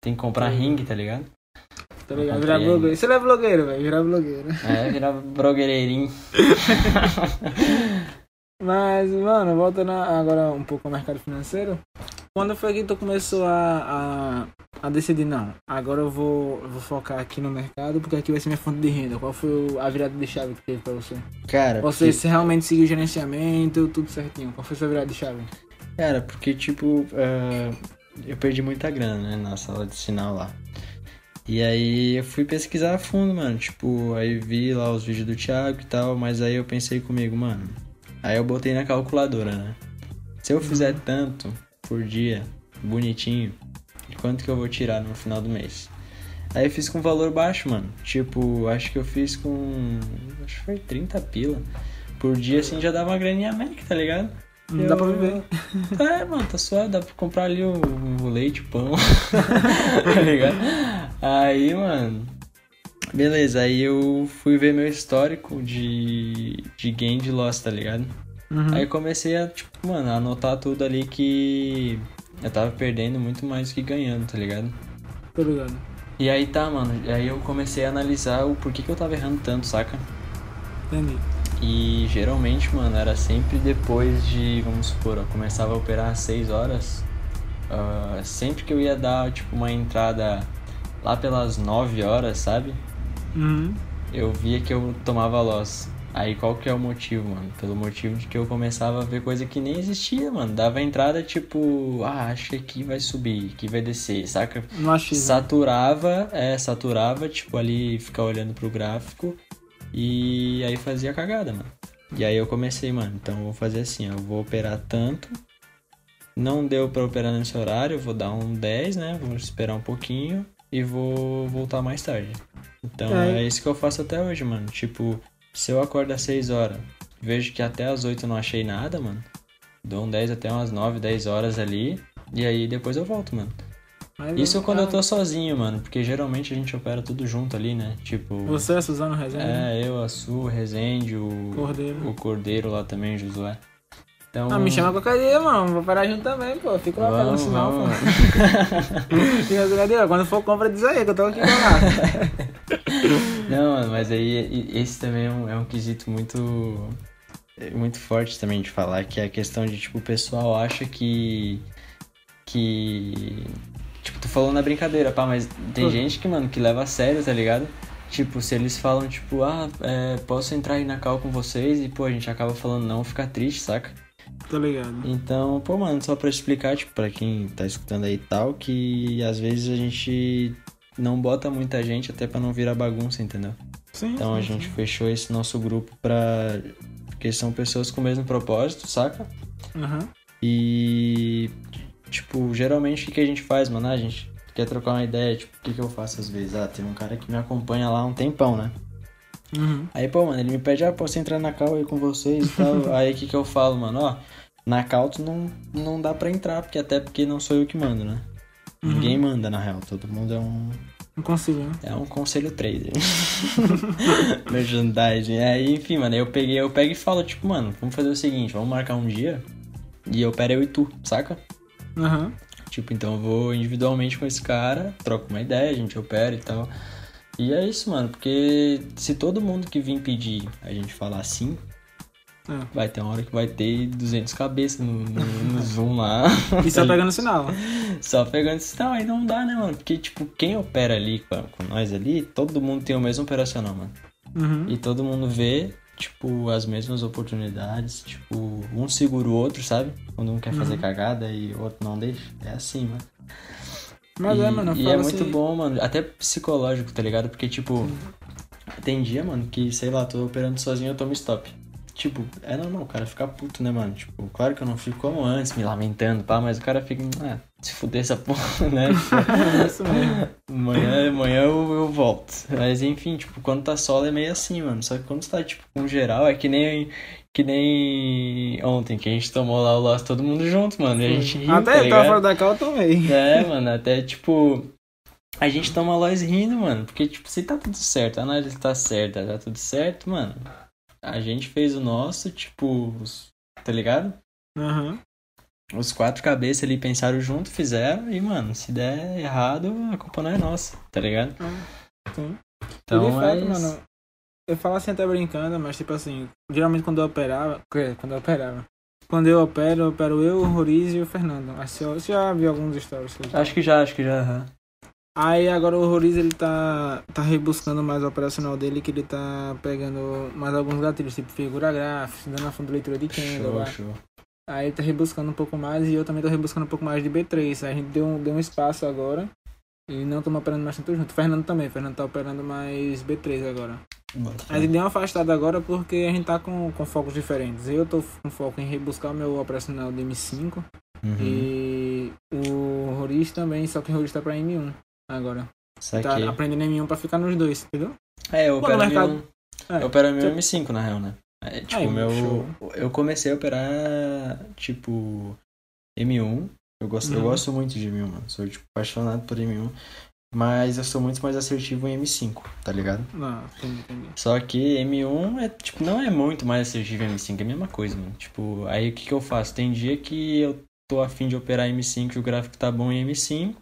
Tem que comprar ring, tá ligado? Tá ligado? Virar blogueiro. Você não é blogueiro, velho. Virar blogueiro. É, virar blogueirinho. Mas, mano, voltando agora um pouco ao mercado financeiro. Quando foi que tu começou a, a, a decidir, não, agora eu vou, eu vou focar aqui no mercado porque aqui vai ser minha fonte de renda? Qual foi a virada de chave que teve pra você? Cara, Você porque... se realmente seguiu o gerenciamento, tudo certinho. Qual foi a sua virada de chave? Cara, porque, tipo, uh, eu perdi muita grana, né, na sala de sinal lá. E aí eu fui pesquisar a fundo, mano. Tipo, aí vi lá os vídeos do Thiago e tal, mas aí eu pensei comigo, mano. Aí eu botei na calculadora, né? Se eu fizer tanto por dia, bonitinho, quanto que eu vou tirar no final do mês? Aí eu fiz com valor baixo, mano. Tipo, acho que eu fiz com. Acho que foi 30 pila. Por dia, assim, já dava uma graninha médica, tá ligado? Não eu... dá pra viver. É, mano, tá suave, dá pra comprar ali o, o leite, o pão. tá ligado? Aí, mano. Beleza, aí eu fui ver meu histórico de, de game de Lost, tá ligado? Uhum. Aí comecei a, tipo, mano, anotar tudo ali que eu tava perdendo muito mais do que ganhando, tá ligado? Tô ligado. E aí tá, mano, aí eu comecei a analisar o porquê que eu tava errando tanto, saca? Entendi. E geralmente, mano, era sempre depois de, vamos supor, eu começava a operar às 6 horas. Uh, sempre que eu ia dar, tipo, uma entrada lá pelas 9 horas, sabe? Uhum. Eu via que eu tomava loss. Aí qual que é o motivo, mano? Pelo motivo de que eu começava a ver coisa que nem existia, mano. Dava entrada tipo, ah, acho que aqui vai subir, aqui vai descer, saca? Não achei. Saturava, é, saturava, tipo, ali ficar olhando pro gráfico. E aí fazia cagada, mano. E aí eu comecei, mano, então eu vou fazer assim, ó, eu vou operar tanto. Não deu para operar nesse horário, vou dar um 10, né? Vou esperar um pouquinho e vou voltar mais tarde. Então é. é isso que eu faço até hoje, mano. Tipo, se eu acordo às 6 horas, vejo que até às 8 eu não achei nada, mano. Dou um 10 até umas 9, 10 horas ali. E aí depois eu volto, mano. Mas Isso quando eu tô sozinho, mano, porque geralmente a gente opera tudo junto ali, né? Tipo. Você, a Suzano Rezende? É, eu, a Su, Rezende, o. Cordeiro. O Cordeiro lá também, Josué. Então... Ah, me chama qualquer dia, mano. Vou parar junto também, pô. Fico lá pegando sinal, pô. Fica Quando for compra, diz aí que eu tô aqui lá. Não, mano, mas aí esse também é um, é um quesito muito é muito forte também de falar, que é a questão de, tipo, o pessoal acha que. que. Tipo, tu falou na brincadeira, pá, mas tem Uhum. gente que, mano, que leva a sério, tá ligado? Tipo, se eles falam, tipo, ah, é, posso entrar aí na cal com vocês e, pô, a gente acaba falando não, fica triste, saca? Tô ligado. Então, pô, mano, só pra explicar, tipo, pra quem tá escutando aí e tal, que às vezes a gente não bota muita gente até pra não virar bagunça, entendeu? Sim. Então a sim, gente sim. fechou esse nosso grupo pra. Porque são pessoas com o mesmo propósito, saca? Aham. E. Tipo, geralmente o que que a gente faz, mano? Ah, A gente quer trocar uma ideia, tipo, o que, que eu faço às vezes? Ah, tem um cara que me acompanha lá há um tempão, né? Uhum. Aí, pô, mano, ele me pede, ah, posso entrar na cal aí com vocês e tal. aí o que que eu falo, mano? Ó, na cal tu não, não dá pra entrar, porque até porque não sou eu que mando, né? Uhum. Ninguém manda, na real. Todo mundo é um, Não consigo, né? é um conselho trader. Merchandising. Aí, enfim, mano, eu peguei, eu pego e falo, tipo, mano, vamos fazer o seguinte, vamos marcar um dia e eu opero eu e tu, saca? Aham. Tipo, então eu vou individualmente com esse cara, troco uma ideia, a gente opera e tal. E é isso, mano, porque se todo mundo que vir pedir a gente falar assim, É. vai ter uma hora que vai ter 200 cabeças no, no, no Zoom lá. E só pegando sinal. Só pegando sinal, aí não dá, né, mano? Porque, tipo, quem opera ali com, com nós ali, todo mundo tem o mesmo operacional, mano. Uhum. E todo mundo vê, tipo, as mesmas oportunidades. Tipo, um segura o outro, sabe? Quando um quer fazer Uhum. cagada e o outro não deixa. É assim, mano. Mas e, é, mano, E é muito assim- bom, mano. Até psicológico, tá ligado? Porque, tipo, tem dia, mano, que, sei lá, tô operando sozinho eu tomo stop. Tipo, é normal o cara ficar puto, né, mano? Tipo, claro que eu não fico como antes, me lamentando, pá, mas o cara fica, ah, se fuder essa porra, né? É isso mesmo. Amanhã, amanhã eu, eu volto. Mas enfim, tipo, quando tá solo é meio assim, mano. Só que quando você tá, tipo, com geral, é que nem. Que nem ontem, que a gente tomou lá o Lost todo mundo junto, mano. E a gente riu, Até tá eu tava fora da cal, eu tomei. É, mano, até tipo. A gente toma Lois rindo, mano. Porque, tipo, se tá tudo certo, a análise tá certa, tá tudo certo, mano. A gente fez o nosso, tipo. os- Tá ligado? Aham. Os quatro cabeças ali pensaram junto, fizeram, e, mano, se der errado, a culpa não é nossa, tá ligado? Sim. Então, e de fato, é mano, eu falo assim até brincando, mas tipo assim, geralmente quando eu operava, quando eu operava, quando eu opero, eu opero eu, o Roriz e o Fernando. Você já viu alguns stories? Acho que já, acho que já. Aí agora o Roriz ele tá, tá rebuscando mais o operacional dele, que ele tá pegando mais alguns gatilhos, tipo figura gráfica, dando a fundo de leitura de Kendall. Show, show. Aí ele tá rebuscando um pouco mais e eu também tô rebuscando um pouco mais de B3. Aí a gente deu, um- deu um espaço agora e não estamos operando mais tanto junto. O Fernando também, o Fernando tá operando mais B3 agora. Bota A gente deu uma afastada agora porque a gente tá com, com focos diferentes. Eu tô com foco em rebuscar o meu operacional de M5 Uhum. e o Roriz também, só que o Roriz tá pra M1 agora. Tá aprendendo M1 pra ficar nos dois, entendeu? É, eu opero mercado- meu, É. eu opero meu Tipo- M5 na real, né? É, tipo, Aí, meu. show. Eu comecei a operar, tipo, M1. Eu gosto, eu Uhum. gosto muito de M1, mano. Sou, tipo, apaixonado por M1. Mas eu sou muito mais assertivo em M5, tá ligado? Não, entendi, entendi. Só que M1 é, tipo, não é muito mais assertivo em M5, é a mesma coisa, mano. Tipo, aí o que que eu faço? Tem dia que eu tô afim de operar M5 e o gráfico tá bom em M5.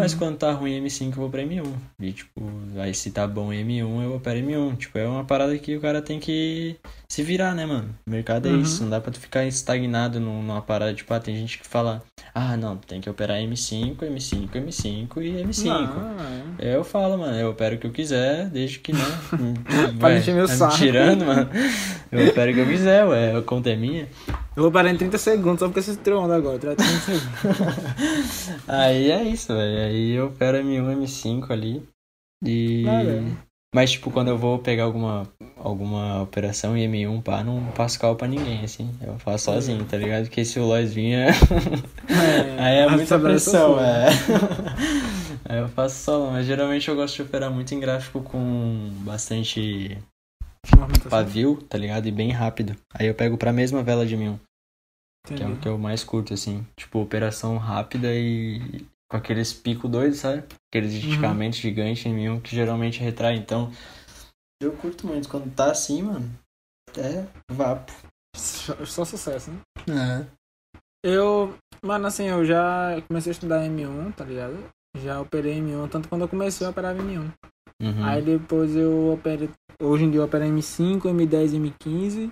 Mas Uhum. quando tá ruim em M5 eu vou pra M1. E tipo, aí se tá bom em M1 eu opero M1. Tipo, é uma parada que o cara tem que se virar, né, mano? O mercado é Uhum. isso. Não dá pra tu ficar estagnado num- numa parada. Tipo, ah, tem gente que fala, ah, não, tem que operar M5, M5, M5 e M5. Não, é. Eu falo, mano, eu opero o que eu quiser, desde que não. Pra encher meu tá saco. me tirando, mano. Eu opero o que eu quiser, ué, a conta é minha. Eu vou parar em 30 segundos só porque você tirou onda agora. Tirou 30 segundos. Aí é isso, velho. Aí eu opero M1, M5 ali. E. Ah, é. Mas, tipo, quando eu vou pegar alguma, alguma operação em M1, pá, não passo cal pra ninguém, assim. Eu faço sozinho, tá ligado? Porque se o Lois vinha. Aí é a muita responsabilidade pressão, sua. é. Aí eu faço solo, mas geralmente eu gosto de operar muito em gráfico com bastante. Pavio, tá ligado? E bem rápido. Aí eu pego pra mesma vela de mil, que é o Entendi. que eu mais curto, assim. Tipo, operação rápida e com aqueles picos doidos, sabe? Aqueles esticamentos gigantes em mil que geralmente retrai. Então, eu curto muito. Quando tá assim, mano, é vapo. Só, só sucesso, né? É. Eu, mano, assim, eu já comecei a estudar M1, tá ligado? Já operei M1, tanto quando eu comecei eu operava M1. Uhum. Aí depois eu operei, hoje em dia eu opero M5, M10, M15.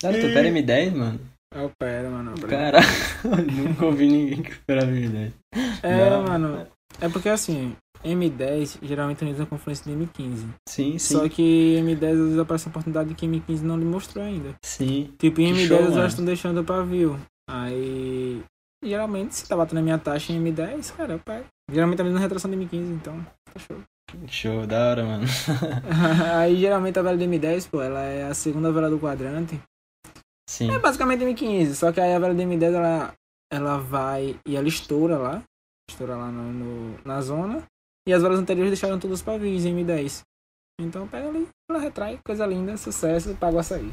Cara, tu opera M10, mano? Eu opero, mano. eu opero. Caralho, nunca ouvi ninguém que operava M10. É, Não. mano. É porque assim, M10 geralmente utiliza a conferência de M15. Sim, sim. Só que M10 às vezes aparece a oportunidade que M15 não lhe mostrou ainda. Sim. Tipo, em Que M10 show, eles já estão deixando pra view. Aí. Geralmente, se tá batendo a minha taxa em M10, cara, eu pego. Geralmente tá mesmo na retração de M15, então tá show. Show, da hora, mano. Aí geralmente a vela de M10, pô, ela é a segunda vela do quadrante. Sim. É basicamente M15, só que aí a vela de M10 ela, ela vai e ela estoura lá. Estoura lá no, no- na zona. E as velas anteriores deixaram todos pra vir em M10. Então pega ali, ela retrai, coisa linda, sucesso, paga o açaí.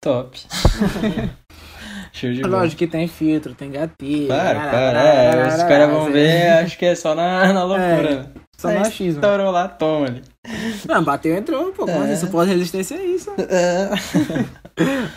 Top. Show de bola. Lógico que tem filtro, tem gatilho. Para, para. É, os caras vão ver, acho que é só na, na loucura. Só no achismo. Estourou lá, toma ali. Não, bateu, entrou, pô. Como É. assim? Suporte resistência é isso.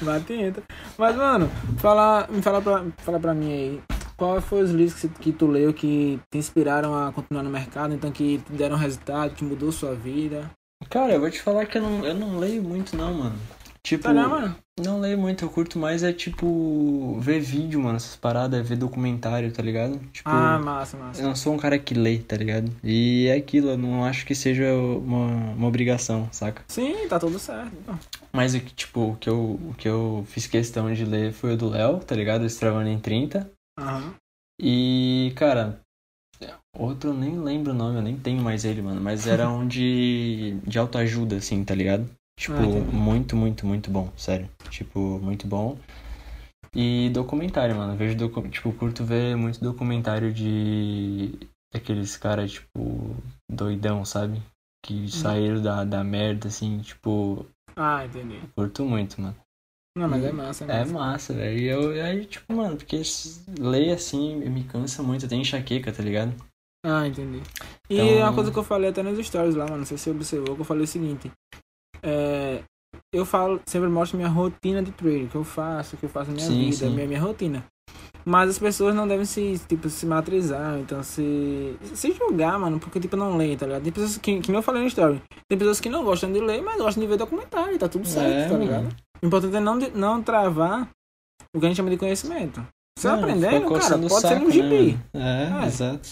Bate e entra. Mas, mano, fala, me fala pra, fala pra mim aí. Qual foi os livros que, que tu leu que te inspiraram a continuar no mercado, então que te deram resultado, que mudou sua vida? Cara, eu vou te falar que eu não, eu não leio muito não, mano. Tipo, Tá, né, mano? não leio muito, eu curto mais é tipo ver vídeo, mano, essas paradas, é ver documentário, tá ligado? Tipo, Ah, massa, eu massa. não sou um cara que lê, tá ligado? E é aquilo, eu não acho que seja uma, uma obrigação, saca? Sim, tá tudo certo. pô. Mas o que, tipo, o que eu, o que eu fiz questão de ler foi o do Léo, tá ligado? Esse Travando em 30. Aham. E, cara, outro eu nem lembro o nome, eu nem tenho mais ele, mano. Mas era um de, de autoajuda, assim, tá ligado? Tipo, Ah, muito, muito, muito bom, sério. Tipo, muito bom. E documentário, mano. Vejo, docu tipo, curto ver muito documentário de aqueles caras, tipo, doidão, sabe? Que saíram da, da merda, assim, tipo, Ah, entendi. curto muito, mano. Não, mas é massa, é É massa. velho. E eu, aí, tipo, mano, porque ler assim me cansa muito, eu tenho enxaqueca, tá ligado? Ah, entendi. E Então- uma coisa que eu falei até nos stories lá, mano, não sei se você observou, que eu falei o seguinte. É, eu falo, sempre mostro minha rotina de trade, o que eu faço, que eu faço na minha Sim, vida, sim. Minha, minha rotina. Mas as pessoas não devem se, tipo, se matrizar, então se, se julgar, mano, porque, tipo, não leem, tá ligado? Tem pessoas que, que eu falei no story, tem pessoas que não gostam de ler, mas gostam de ver documentário, tá tudo certo, É, tá mano. ligado? O importante é não, não travar o que a gente chama de conhecimento. Você Não, aprendendo, fica cara, pode ser saco, um gibi. né, mano? É, É. exato.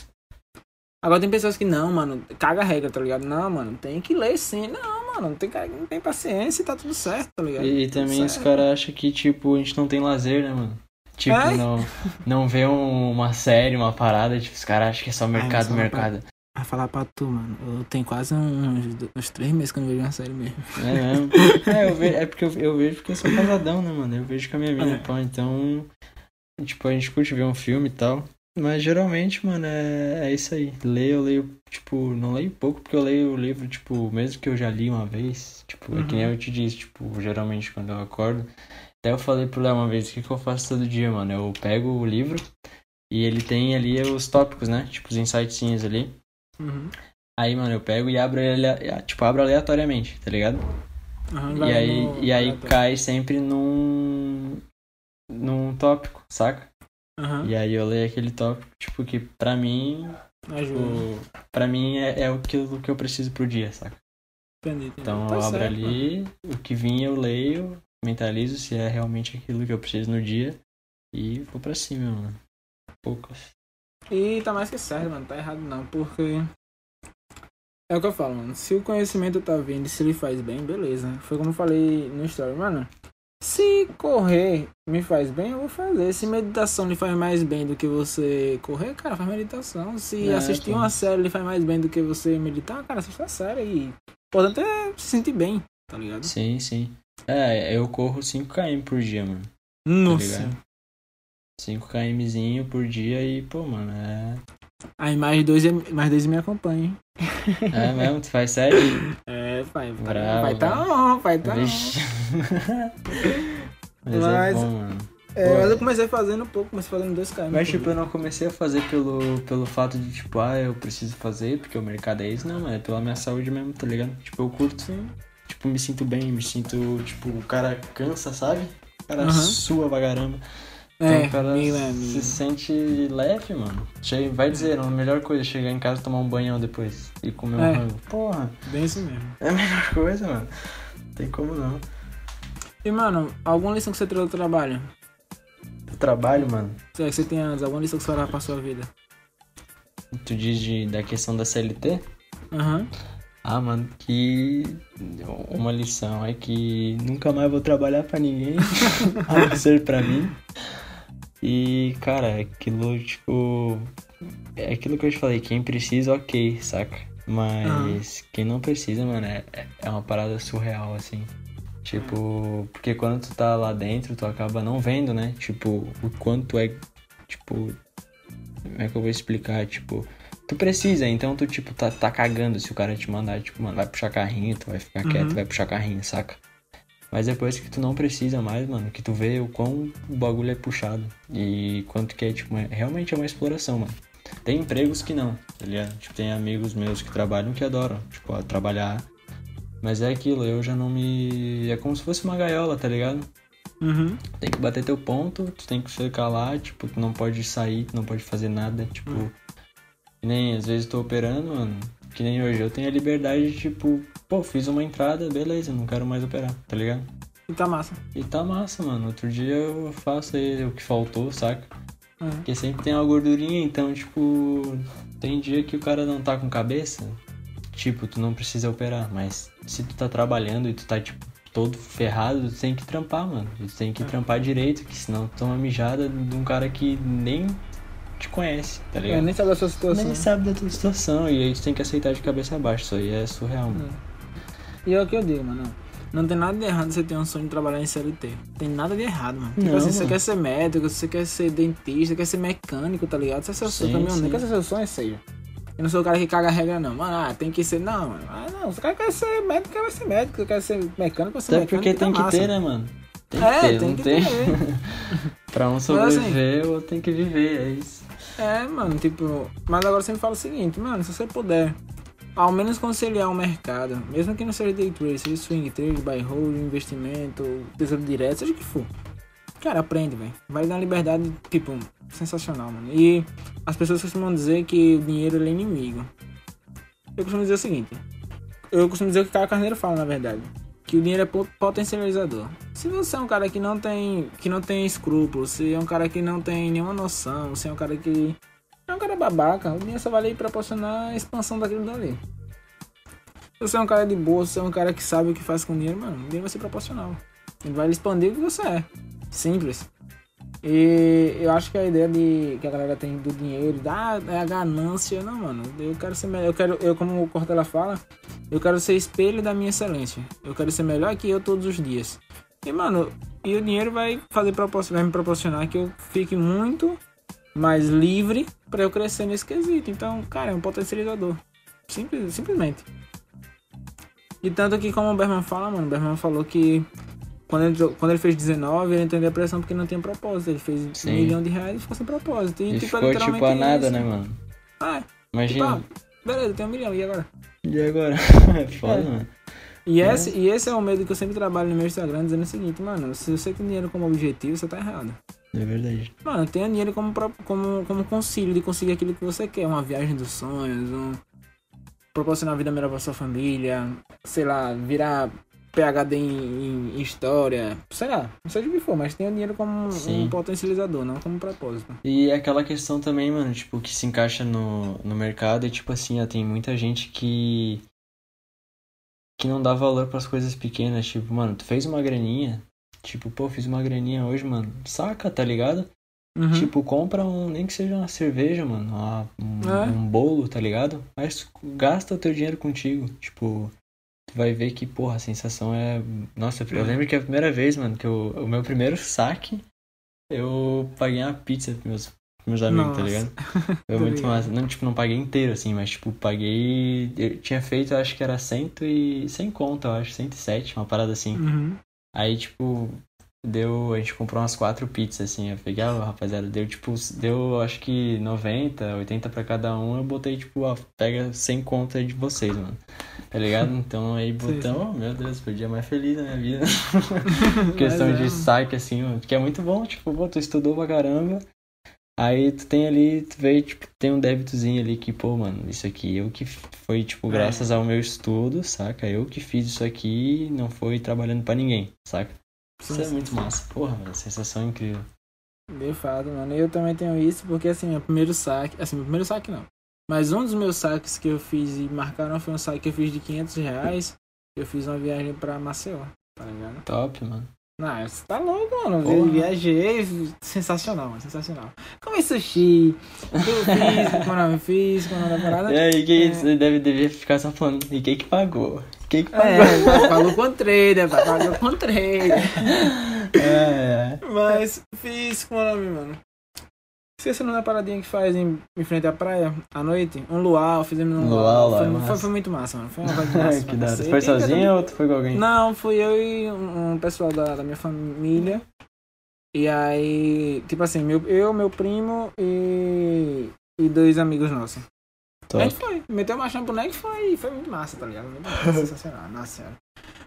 Agora tem pessoas que não, mano, caga a regra, tá ligado? Não, mano, tem que ler sim. Não, mano, não tem, cara- não tem paciência e tá tudo certo, tá ligado? E, e também os caras acham que, tipo, a gente não tem lazer, né, mano? Tipo, É? não, não vê um- uma série, uma parada, tipo, os caras acham que é só mercado, mas mercado. Vai falar pra tu, mano. Eu tenho quase uns, uns três meses que eu não vejo uma série mesmo. É mesmo? é, eu ve- é porque eu, eu vejo porque eu sou casadão, né, mano? Eu vejo com a minha mina, É. pô, então. Tipo, a gente curte ver um filme e tal. Mas geralmente, mano, é, é isso aí. Leio, eu leio, tipo, não leio pouco, porque eu leio o livro, tipo, mesmo que eu já li uma vez. Tipo, é que nem Uhum. eu te disse, tipo, geralmente quando eu acordo. Até eu falei pro Léo uma vez, o que, que eu faço todo dia, mano? Eu pego o livro e ele tem ali os tópicos, né? Tipo, os insightzinhos ali. Uhum. Aí, mano, eu pego e abro ele, tipo, abro aleatoriamente, tá ligado? Uhum, E aí, no- e aí cai sempre num. num tópico, saca? Aham, E aí eu leio aquele tópico, tipo, que pra mim. ajuda. O, pra mim é, é aquilo que eu preciso pro dia, saca? Entendi, entendi. Então Tá eu abro certo, ali, o que vinha eu leio, mentalizo se é realmente aquilo que eu preciso no dia e vou pra cima, mano. Poucas. E tá mais que certo, mano. Tá errado não, porque. É o que eu falo, mano. Se o conhecimento tá vindo e se ele faz bem, beleza. Foi como eu falei no story, mano. Se correr me faz bem, eu vou fazer. Se meditação lhe faz mais bem do que você correr, cara, faz meditação. Se É, assistir pô. uma série lhe faz mais bem do que você meditar, cara, assista a série. E o importante é se sentir bem, tá ligado? Sim, sim. É, eu corro 5km por dia, mano. Nossa. ligado? 5kmzinho por dia e, pô, mano, é. Aí mais dois, mais dois me acompanham? É mesmo, tu faz sério? É, pai. Bravo, vai tá velho. on, vai tá on. Vixe. Mas, é bom, mano. É, mas eu comecei fazendo pouco, comecei fazendo 2 km. Mas, tipo, eu não comecei a fazer pelo, pelo fato de, tipo, ah, eu preciso fazer porque o mercado é isso. Não, mano, é pela minha saúde mesmo, tá ligado? Tipo, eu curto, Sim. tipo, me sinto bem, me sinto, tipo, o cara cansa, sabe? O cara Aham. sua pra caramba. Então, É, o cara se amigo. sente leve, mano. Chega, vai dizer, a melhor coisa é chegar em casa e tomar um banhão depois e comer um É. rango. Porra, Bem isso mesmo. é a melhor coisa, mano. Não tem como não. E, mano, alguma lição que você tirou do trabalho? Do trabalho, mano? É, que você tem anos, alguma lição que você vai pra sua vida? Tu diz de, da questão da CLT? Aham. Ah, mano, que uma lição é que nunca mais vou trabalhar pra ninguém, a não ser pra mim. E, cara, é aquilo, tipo. É aquilo que eu te falei, quem precisa, ok, saca? Mas quem não precisa, mano, é, é uma parada surreal, assim. Tipo, porque quando tu tá lá dentro, tu acaba não vendo, né? Tipo, o quanto é. Tipo. Como é que eu vou explicar? Tipo, tu precisa, então tu, tipo, tá, tá cagando se o cara te mandar, tipo, mano, vai puxar carrinho, tu vai ficar quieto, Uhum. vai puxar carrinho, saca? Mas depois que tu não precisa mais, mano, que tu vê o quão o bagulho é puxado. E quanto que é, tipo, uma- realmente é uma exploração, mano. Tem empregos que não, tá ligado? Tipo, tem amigos meus que trabalham que adoram, tipo, a trabalhar. Mas é aquilo, eu já não me. É como se fosse uma gaiola, tá ligado? Uhum. Tem que bater teu ponto, tu tem que ficar lá, tipo, tu não pode sair, tu não pode fazer nada, tipo. Hum. Que nem às vezes tô operando, mano. Que nem hoje, eu tenho a liberdade de, tipo, pô, fiz uma entrada, beleza, não quero mais operar, tá ligado? E tá massa. E tá massa, mano. Outro dia eu faço aí o que faltou, saca? Uhum. Porque sempre tem uma gordurinha, então, tipo, tem dia que o cara não tá com cabeça, tipo, tu não precisa operar, mas se tu tá trabalhando e tu tá, tipo, todo ferrado, tu tem que trampar, mano. Tu tem que trampar direito, que senão tu toma mijada de um cara que nem te conhece, tá É, ligado? nem sabe da sua situação. Nem sabe da tua situação, e aí tu tem que aceitar de cabeça abaixo, isso aí é surreal, mano. E é o que eu digo, mano. Não tem nada de errado você ter um sonho de trabalhar em CLT. Tem nada de errado, mano. Tipo Não, assim, você mano. quer ser médico, você quer ser dentista, quer ser mecânico, tá ligado? Se é seu sonho, caminhoneiro, quer ser seu sonho, seja. Eu não sou o cara que caga a regra, não. Mano, ah, tem que ser. Não, mano. Ah, não. Se o cara quer ser médico, vai ser médico. Quer ser mecânico, vai ser Até mecânico. porque tá tem que massa. ter, né, mano? Tem que É, ter, tem não que tem? ter. pra um assim- sobreviver, o outro tem que viver, é isso. É, mano, tipo. Mas agora você me fala o seguinte, mano, se você puder ao menos conciliar o mercado, mesmo que não seja day trade, seja swing trade, buy hold, investimento, tesouro direto, seja o que for. Cara, aprende, velho. Vai dar uma liberdade, tipo, sensacional, mano. E as pessoas costumam dizer que o dinheiro é inimigo. Eu costumo dizer o seguinte. Eu costumo dizer o que cada carneiro fala, na verdade. Que o dinheiro é po- potencializador. Se você é um cara que não tem, que não tem escrúpulos, se é um cara que não tem nenhuma noção, se é um cara que é um cara babaca, o dinheiro só vai lhe proporcionar a expansão daquilo dali. Se você é um cara de boa, se você é um cara que sabe o que faz com o dinheiro, mano, o dinheiro vai ser proporcional. Ele vai lhe expandir o que você é. Simples. E eu acho que a ideia de que a galera tem do dinheiro, da é a ganância, não, mano. Eu quero ser melhor. Eu quero, eu como o Cortella fala, eu quero ser espelho da minha excelência. Eu quero ser melhor que eu todos os dias. E, mano, e o dinheiro vai fazer vai me proporcionar que eu fique muito mais livre pra eu crescer nesse quesito. Então, cara, é um potencializador. Simples, simplesmente. E tanto que, como o Berman fala, mano, o Berman falou que quando ele, quando ele fez 19, ele entrou em depressão porque não tinha propósito. Ele fez Sim. um milhão de reais e ficou sem propósito. E, E tipo, é ficou tipo a nada, isso. né, mano? Ah, é. Tipo, Imagina. ah, beleza, tem um milhão, e agora? E agora? É foda, É. mano. E esse, e esse é o medo que eu sempre trabalho no meu Instagram, dizendo o seguinte, mano, se você tem dinheiro como objetivo, você tá errado. É verdade. Mano, tenha dinheiro como, como, como concílio de conseguir aquilo que você quer. Uma viagem dos sonhos, um... proporcionar uma vida melhor pra sua família, sei lá, virar PHD em, em história, sei lá, não seja o que for, mas tenha dinheiro como um- Sim. um potencializador, não como propósito. E é aquela questão também, mano, tipo, que se encaixa no, no mercado e, tipo assim, ó, tem muita gente que. que não dá valor pras coisas pequenas. Tipo, mano, tu fez uma graninha. Tipo, pô, fiz uma graninha hoje, mano. Saca, tá ligado? Uhum. Tipo, compra um. Nem que seja uma cerveja, mano. uma- um, É. um bolo, tá ligado? Mas gasta o teu dinheiro contigo. Tipo. Tu vai ver que, porra, a sensação é. Nossa, eu lembro que a primeira vez, mano, que eu, o meu primeiro saque, eu paguei uma pizza pros meus, pros meus amigos, tá Nossa. ligado? Foi muito ligado. massa. Não, tipo, não paguei inteiro, assim, mas, tipo, paguei. Eu tinha feito, eu acho que era cento e. sem conta, eu acho, 107, uma parada assim. Uhum. Aí, tipo, deu. A gente comprou umas quatro pizzas, assim. Eu peguei, ah, rapaziada, deu tipo. Deu acho que 90, 80 pra cada um. Eu botei, tipo, ó, pega sem conta de vocês, mano. Tá ligado? Então aí botamos, oh, meu Deus, foi o dia mais feliz da minha vida. Questão é, de mano. saque, assim, ó, que é muito bom, tipo, pô, tu estudou pra caramba. Aí tu tem ali, tu vê, tipo, tem um débitozinho ali que, pô, mano, isso aqui eu que foi, tipo, É. graças ao meu estudo, saca? Eu que fiz isso aqui, não foi trabalhando pra ninguém, saca? Isso é muito massa. Porra, velho, sensação incrível. De fato, mano. Eu também tenho isso, porque assim, o primeiro saque. Assim, o primeiro saque não. Mas um dos meus saques que eu fiz e marcaram foi um saque que eu fiz de 500 reais. Eu fiz uma viagem pra Maceió, tá ligado? Top, mano. Não, você tá louco, mano. Eu Porra. viajei, sensacional, mano, sensacional. Comi sushi, eu fiz, não, eu fiz, como não, da parada. E aí, que É. você deve, devia ficar só falando, e quem que pagou? Quem que pagou? É, pagou com trader, pagou com trader. É, é. Mas fiz, como é o nome, mano? Esqueci o nome da paradinha que faz em, em frente à praia, à noite. Um luau, fizemos um Luau luau. lá, Foi, é foi, foi muito massa, mano. Foi uma vibe massa. que da hora. cacete. Você foi sozinho ou tu foi com alguém? Não, fui eu e um, um pessoal da, da minha família. E aí, tipo assim, meu, eu, meu primo e, e dois amigos nossos. A gente Top. foi, meteu uma chama pro boneco e foi, foi muito massa, tá ligado? Massa, sensacional, nossa senhora.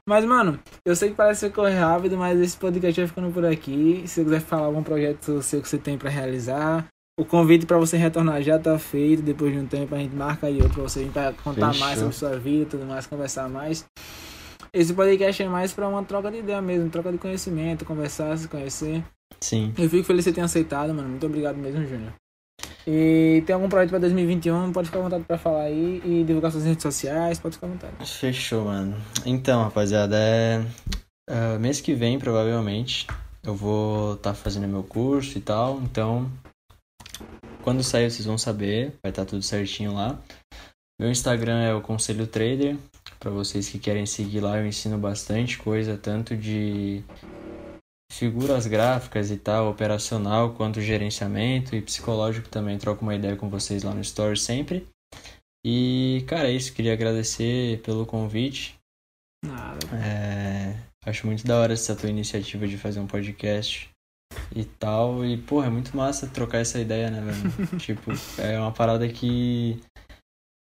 Mas, mano, eu sei que parece que corre rápido, mas esse podcast vai ficando por aqui. Se você quiser falar algum projeto seu que você tem pra realizar, o convite pra você retornar já tá feito. Depois de um tempo a gente marca aí outro pra você vir pra contar Fechou. mais sobre sua vida, tudo mais, conversar mais. Esse podcast é mais pra uma troca de ideia mesmo, troca de conhecimento, conversar, se conhecer. Sim. Eu fico feliz que você tenha aceitado, mano. Muito obrigado mesmo, Júnior. E tem algum projeto pra 2021, pode ficar à vontade pra falar aí e divulgar suas redes sociais, pode ficar à vontade. Fechou, mano. Então, rapaziada, é. ah, mês que vem, provavelmente, eu vou estar fazendo meu curso e tal. Então, quando sair, vocês vão saber. Vai estar tudo certinho lá. Meu Instagram é o Conselho Trader. Pra vocês que querem seguir lá, eu ensino bastante coisa, tanto de figuras gráficas e tal, operacional, quanto gerenciamento e psicológico também. Troco uma ideia com vocês lá no Story sempre. E, cara, é isso. Queria agradecer pelo convite. Nada. É, acho muito da hora essa tua iniciativa de fazer um podcast e tal. E, porra, é muito massa trocar essa ideia, né, velho? tipo, é uma parada que.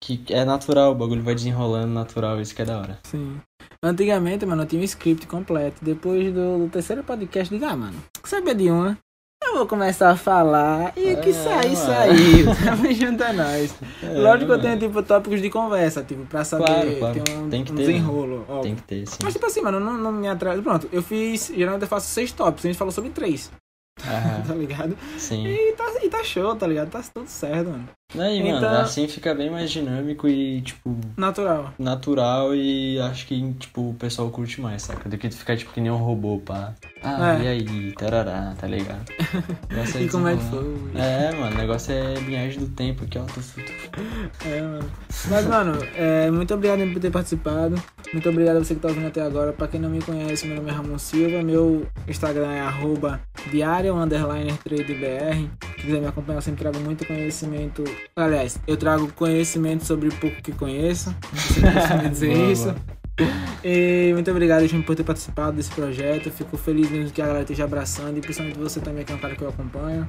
que é natural, o bagulho vai desenrolando natural, isso que é da hora. Sim. Antigamente, mano, eu tinha um script completo. Depois do, do terceiro podcast, eu digo, ah, mano, saber de uma? Eu vou começar a falar e o que É, sair, saiu. Tamo junto a nós. Lógico que eu tenho, tipo, tópicos de conversa, tipo, pra saber, Claro, claro. ter um, Tem que um ter, desenrolo. óbvio. Tem que ter, sim. Mas, tipo assim, mano, não, não me atrasa. Pronto, eu fiz. Geralmente eu faço seis tópicos, a gente falou sobre três, Ah, tá ligado? sim. E tá, e tá tá ligado? Tá tudo certo, mano. Aí, mano, Então- assim fica bem mais dinâmico e, tipo, Natural. natural e acho que, tipo, o pessoal curte mais, saca? Do que tu ficar, tipo, que nem um robô, pá. Ah, É. e aí, tarará, tá ligado? Negócio E como é que foi? É, mano, o negócio é linhagem do tempo aqui, ó. Tu, tu. É, mano. Mas, mano, é, muito obrigado por ter participado. Muito obrigado a você que tá ouvindo até agora. Pra quem não me conhece, meu nome é Ramon Silva. Meu Instagram é arroba diário underline tradebr. Se quiser me acompanhar, eu sempre trago muito conhecimento. Aliás, eu trago conhecimento sobre o pouco que conheço. Você pode dizer Boa, isso. boa. E muito obrigado, gente, por ter participado desse projeto. Fico feliz mesmo que a galera esteja abraçando. E principalmente você também, que é um cara que eu acompanho.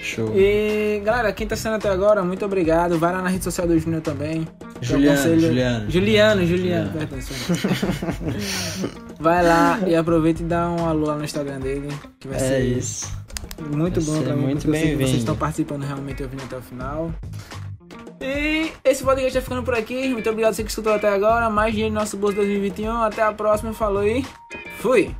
Show. E galera, quem tá assistindo até agora, muito obrigado. Vai lá na rede social do Júnior também. Juliano, aconselho- Juliano. Juliano, Juliano, perdão. Vai lá e aproveita e dá um alô lá no Instagram dele, que vai É ser isso. Muito Vai bom pra mim, muito eu que vocês estão participando realmente ouvindo até o final. E esse podcast tá ficando por aqui. Muito obrigado a você que escutou até agora. Mais dinheiro no nosso bolso 2021. Até a próxima. Falou e fui!